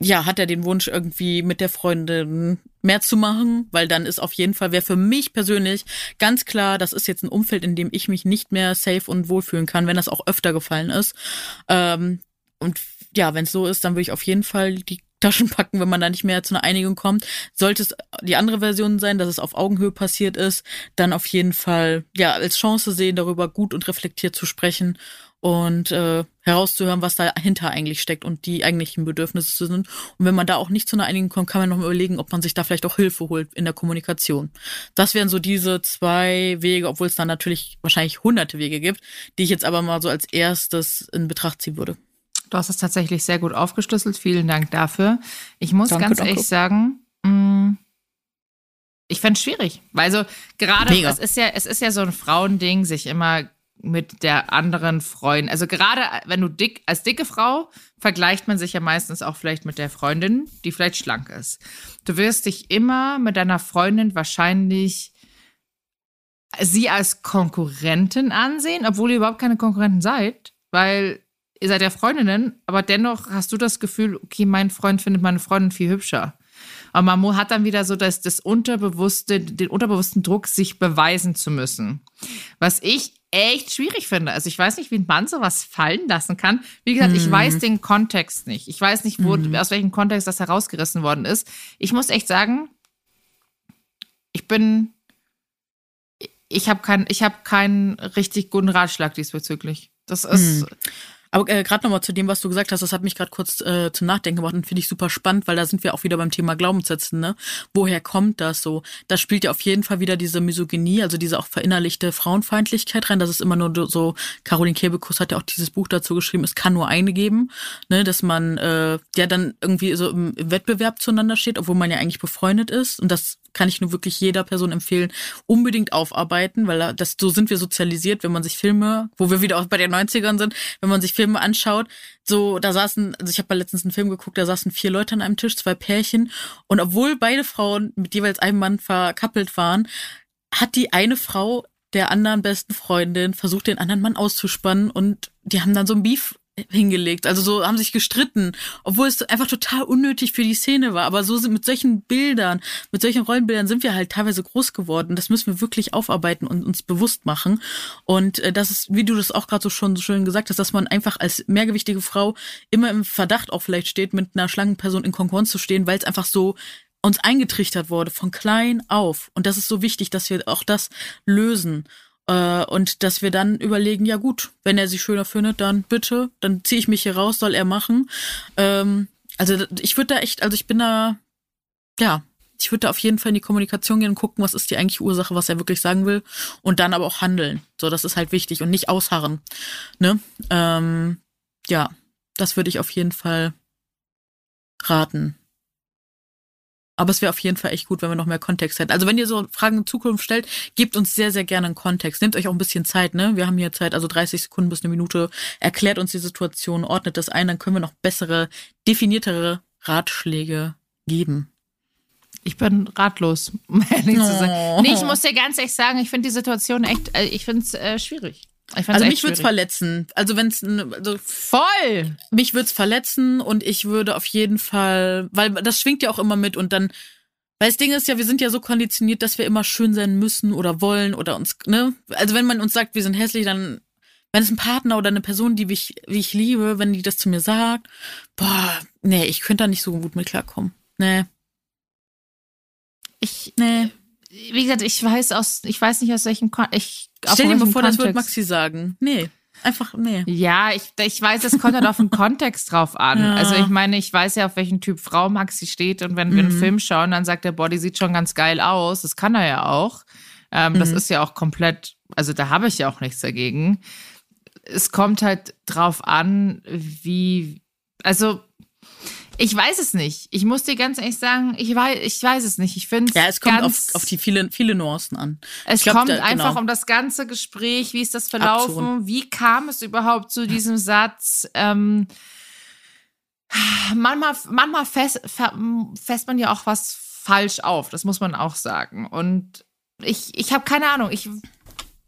Ja, hat er den Wunsch, irgendwie mit der Freundin mehr zu machen? Weil dann ist auf jeden Fall, wäre für mich persönlich ganz klar, das ist jetzt ein Umfeld, in dem ich mich nicht mehr safe und wohlfühlen kann, wenn das auch öfter gefallen ist. Ähm, und ja, wenn es so ist, dann würde ich auf jeden Fall die Taschen packen, wenn man da nicht mehr zu einer Einigung kommt. Sollte es die andere Version sein, dass es auf Augenhöhe passiert ist, dann auf jeden Fall ja als Chance sehen, darüber gut und reflektiert zu sprechen und äh, herauszuhören, was dahinter eigentlich steckt und die eigentlichen Bedürfnisse sind. Und wenn man da auch nicht zu einer Einigung kommt, kann man noch mal überlegen, ob man sich da vielleicht auch Hilfe holt in der Kommunikation. Das wären so diese zwei Wege, obwohl es da natürlich wahrscheinlich hunderte Wege gibt, die ich jetzt aber mal so als erstes in Betracht ziehen würde. Du hast es tatsächlich sehr gut aufgeschlüsselt. Vielen Dank dafür. Ich muss danke, ganz danke. ehrlich sagen, mh, mm, ich fände es schwierig. Weil so gerade, es ist ja, es ist ja so ein Frauending, sich immer mit der anderen Freundin. Also gerade wenn du dick, als dicke Frau vergleicht man sich ja meistens auch vielleicht mit der Freundin, die vielleicht schlank ist. Du wirst dich immer mit deiner Freundin wahrscheinlich sie als Konkurrentin ansehen, obwohl ihr überhaupt keine Konkurrenten seid, weil ihr seid ja Freundinnen, aber dennoch hast du das Gefühl, okay, mein Freund findet meine Freundin viel hübscher. Aber Mamo hat dann wieder so das, das unterbewusste, den unterbewussten Druck, sich beweisen zu müssen. Was ich echt schwierig finde. Also ich weiß nicht, wie ein Mann sowas fallen lassen kann. Wie gesagt, ich weiß mhm. den Kontext nicht. Ich weiß nicht, wo, mm. aus welchem Kontext das herausgerissen worden ist. Ich muss echt sagen, ich bin, ich habe keinen, ich habe keinen richtig guten Ratschlag diesbezüglich. Das ist, mm. Aber äh, gerade nochmal zu dem, was du gesagt hast, das hat mich gerade kurz äh, zum Nachdenken gebracht und finde ich super spannend, weil da sind wir auch wieder beim Thema Glaubenssätzen, ne? Woher kommt das so? Da spielt ja auf jeden Fall wieder diese Misogynie, also diese auch verinnerlichte Frauenfeindlichkeit rein. Das ist immer nur so, Caroline Kebekus hat ja auch dieses Buch dazu geschrieben, es kann nur eine geben, ne? Dass man äh, ja dann irgendwie so im, im Wettbewerb zueinander steht, obwohl man ja eigentlich befreundet ist. Und das kann ich nur wirklich jeder Person empfehlen, unbedingt aufarbeiten, weil das, so sind wir sozialisiert, wenn man sich Filme, wo wir wieder auch bei den 90ern sind, wenn man sich Filme anschaut, so, da saßen, also ich habe mal letztens einen Film geguckt, da saßen vier Leute an einem Tisch, zwei Pärchen, und obwohl beide Frauen mit jeweils einem Mann verkappelt waren, hat die eine Frau der anderen besten Freundin versucht, den anderen Mann auszuspannen und die haben dann so ein Beef hingelegt. Also so haben sich gestritten, obwohl es einfach total unnötig für die Szene war. Aber so sind mit solchen Bildern, mit solchen Rollenbildern sind wir halt teilweise groß geworden. Das müssen wir wirklich aufarbeiten und uns bewusst machen. Und äh, das ist, wie du das auch gerade so schon so schön gesagt hast, dass man einfach als mehrgewichtige Frau immer im Verdacht auch vielleicht steht, mit einer schlanken Person in Konkurrenz zu stehen, weil es einfach so uns eingetrichtert wurde von klein auf. Und das ist so wichtig, dass wir auch das lösen. Äh, und dass wir dann überlegen, ja gut, wenn er sich schöner findet, dann bitte, dann ziehe ich mich hier raus, soll er machen. Ähm, also ich würde da echt, also ich bin da, ja, ich würde da auf jeden Fall in die Kommunikation gehen und gucken, was ist die eigentliche Ursache, was er wirklich sagen will. Und dann aber auch handeln. So, das ist halt wichtig und nicht ausharren. Ne? Ähm, ja, das würde ich auf jeden Fall raten. Aber es wäre auf jeden Fall echt gut, wenn wir noch mehr Kontext hätten. Also wenn ihr so Fragen in Zukunft stellt, gebt uns sehr, sehr gerne einen Kontext. Nehmt euch auch ein bisschen Zeit, ne? Wir haben hier Zeit, also 30 Sekunden bis eine Minute. Erklärt uns die Situation, ordnet das ein, dann können wir noch bessere, definiertere Ratschläge geben. Ich bin ratlos, um ehrlich zu sein. Nee, ich muss dir ganz ehrlich sagen, ich finde die Situation echt, äh, ich finde es äh, schwierig. Also mich würde es verletzen. Also wenn es also voll. Mich würde es verletzen und ich würde auf jeden Fall, weil das schwingt ja auch immer mit und dann, weil das Ding ist ja, wir sind ja so konditioniert, dass wir immer schön sein müssen oder wollen oder uns, ne? Also wenn man uns sagt, wir sind hässlich, dann wenn es ein Partner oder eine Person, die ich, wie ich liebe, wenn die das zu mir sagt, boah, nee, ich könnte da nicht so gut mit klarkommen. Nee. Ich, nee. Wie gesagt, ich weiß aus, ich weiß nicht aus welchem Kon ich Stell dir mal vor, Kontext. das wird Maxi sagen. Nee. Einfach, nee. Ja, ich, ich weiß, es kommt halt auf den Kontext drauf an. Ja. Also ich meine, ich weiß ja, auf welchen Typ Frau Maxi steht und wenn mhm. wir einen mhm. Film schauen, dann sagt der Body sieht schon ganz geil aus. Das kann er ja auch. Ähm, mhm. Das ist ja auch komplett, also da habe ich ja auch nichts dagegen. Es kommt halt drauf an, wie, also ich weiß es nicht. Ich muss dir ganz ehrlich sagen, ich weiß, ich weiß es nicht. Ich finde Ja, es kommt auf, auf die viele, viele Nuancen an. Es glaub, kommt da, einfach genau. um das ganze Gespräch. Wie ist das verlaufen? Absurd. Wie kam es überhaupt zu diesem Satz? Ähm, manchmal, manchmal fest, fest man ja auch was falsch auf. Das muss man auch sagen. Und ich, ich habe keine Ahnung. Ich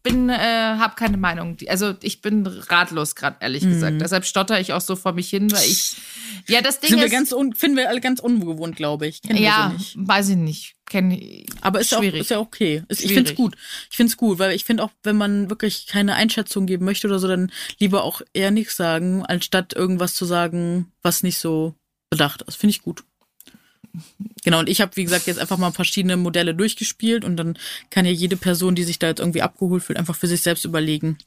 bin, äh, habe keine Meinung. Also ich bin ratlos gerade ehrlich mhm. gesagt. Deshalb stotter ich auch so vor mich hin, weil ich ja das Ding Sind ist, wir ganz un, finden wir alle ganz ungewohnt, glaube ich. Kennen ja, wir so nicht. weiß ich nicht. Kenn, Aber ist, schwierig. Auch, ist ja okay. Ist, ich finde es gut. Ich finde es gut, weil ich finde auch, wenn man wirklich keine Einschätzung geben möchte oder so, dann lieber auch eher nichts sagen, anstatt irgendwas zu sagen, was nicht so bedacht ist. Finde ich gut. Genau, und ich habe, wie gesagt, jetzt einfach mal verschiedene Modelle durchgespielt und dann kann ja jede Person, die sich da jetzt irgendwie abgeholt fühlt, einfach für sich selbst überlegen,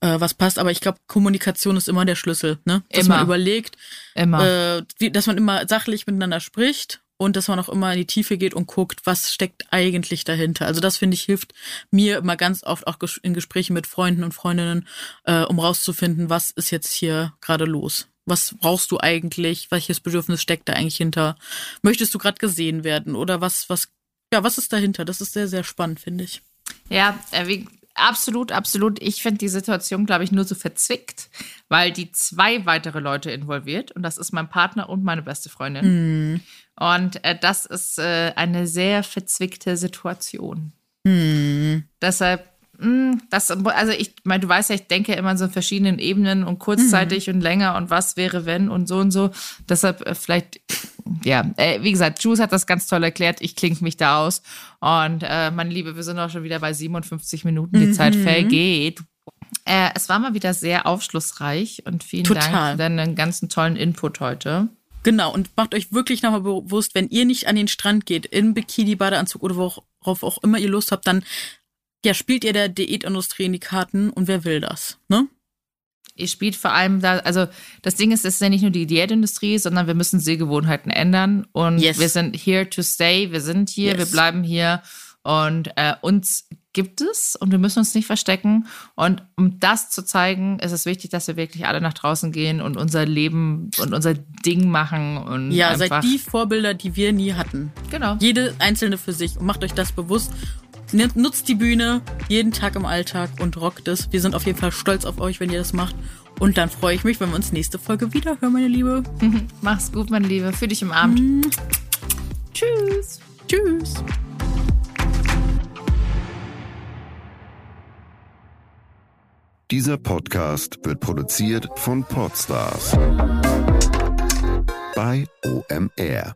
äh, was passt. Aber ich glaube, Kommunikation ist immer der Schlüssel, ne? Dass immer. man überlegt, immer. Äh, wie, dass man immer sachlich miteinander spricht und dass man auch immer in die Tiefe geht und guckt, was steckt eigentlich dahinter. Also das finde ich hilft mir immer ganz oft auch in Gesprächen mit Freunden und Freundinnen, äh, um rauszufinden, was ist jetzt hier gerade los. Was brauchst du eigentlich? Welches Bedürfnis steckt da eigentlich hinter? Möchtest du gerade gesehen werden? Oder was, was, ja, was ist dahinter? Das ist sehr, sehr spannend, finde ich. Ja, äh, wie, absolut, absolut. Ich finde die Situation, glaube ich, nur so verzwickt, weil die zwei weitere Leute involviert und das ist mein Partner und meine beste Freundin. Mm. Und äh, das ist äh, eine sehr verzwickte Situation. Mm. Deshalb das, also ich meine, du weißt ja, ich denke immer in so verschiedenen Ebenen und kurzzeitig mhm. und länger und was wäre wenn und so und so. Deshalb äh, vielleicht, ja, äh, wie gesagt, Jules hat das ganz toll erklärt. Ich klinge mich da aus. Und äh, meine Liebe, wir sind auch schon wieder bei 57 Minuten. Die mhm. Zeit vergeht. Äh, es war mal wieder sehr aufschlussreich und vielen Total. Dank für deinen ganzen tollen Input heute. Genau, und macht euch wirklich nochmal bewusst, wenn ihr nicht an den Strand geht, in Bikini, Badeanzug oder worauf auch immer ihr Lust habt, dann ja, spielt ihr der Diätindustrie in die Karten und wer will das, ne? Ihr spielt vor allem da, also das Ding ist, es ist ja nicht nur die Diätindustrie, sondern wir müssen Sehgewohnheiten ändern und yes. wir sind here to stay, wir sind hier, yes. wir bleiben hier und äh, uns gibt es und wir müssen uns nicht verstecken. Und um das zu zeigen, ist es wichtig, dass wir wirklich alle nach draußen gehen und unser Leben und unser Ding machen. Und ja, seid die Vorbilder, die wir nie hatten. Genau. Jede einzelne für sich und macht euch das bewusst Nutzt die Bühne jeden Tag im Alltag und rockt es. Wir sind auf jeden Fall stolz auf euch, wenn ihr das macht. Und dann freue ich mich, wenn wir uns nächste Folge wieder hören, meine Liebe. Mach's gut, meine Liebe. Für dich im Abend. Tschüss. Tschüss. Dieser Podcast wird produziert von Podstars bei OMR.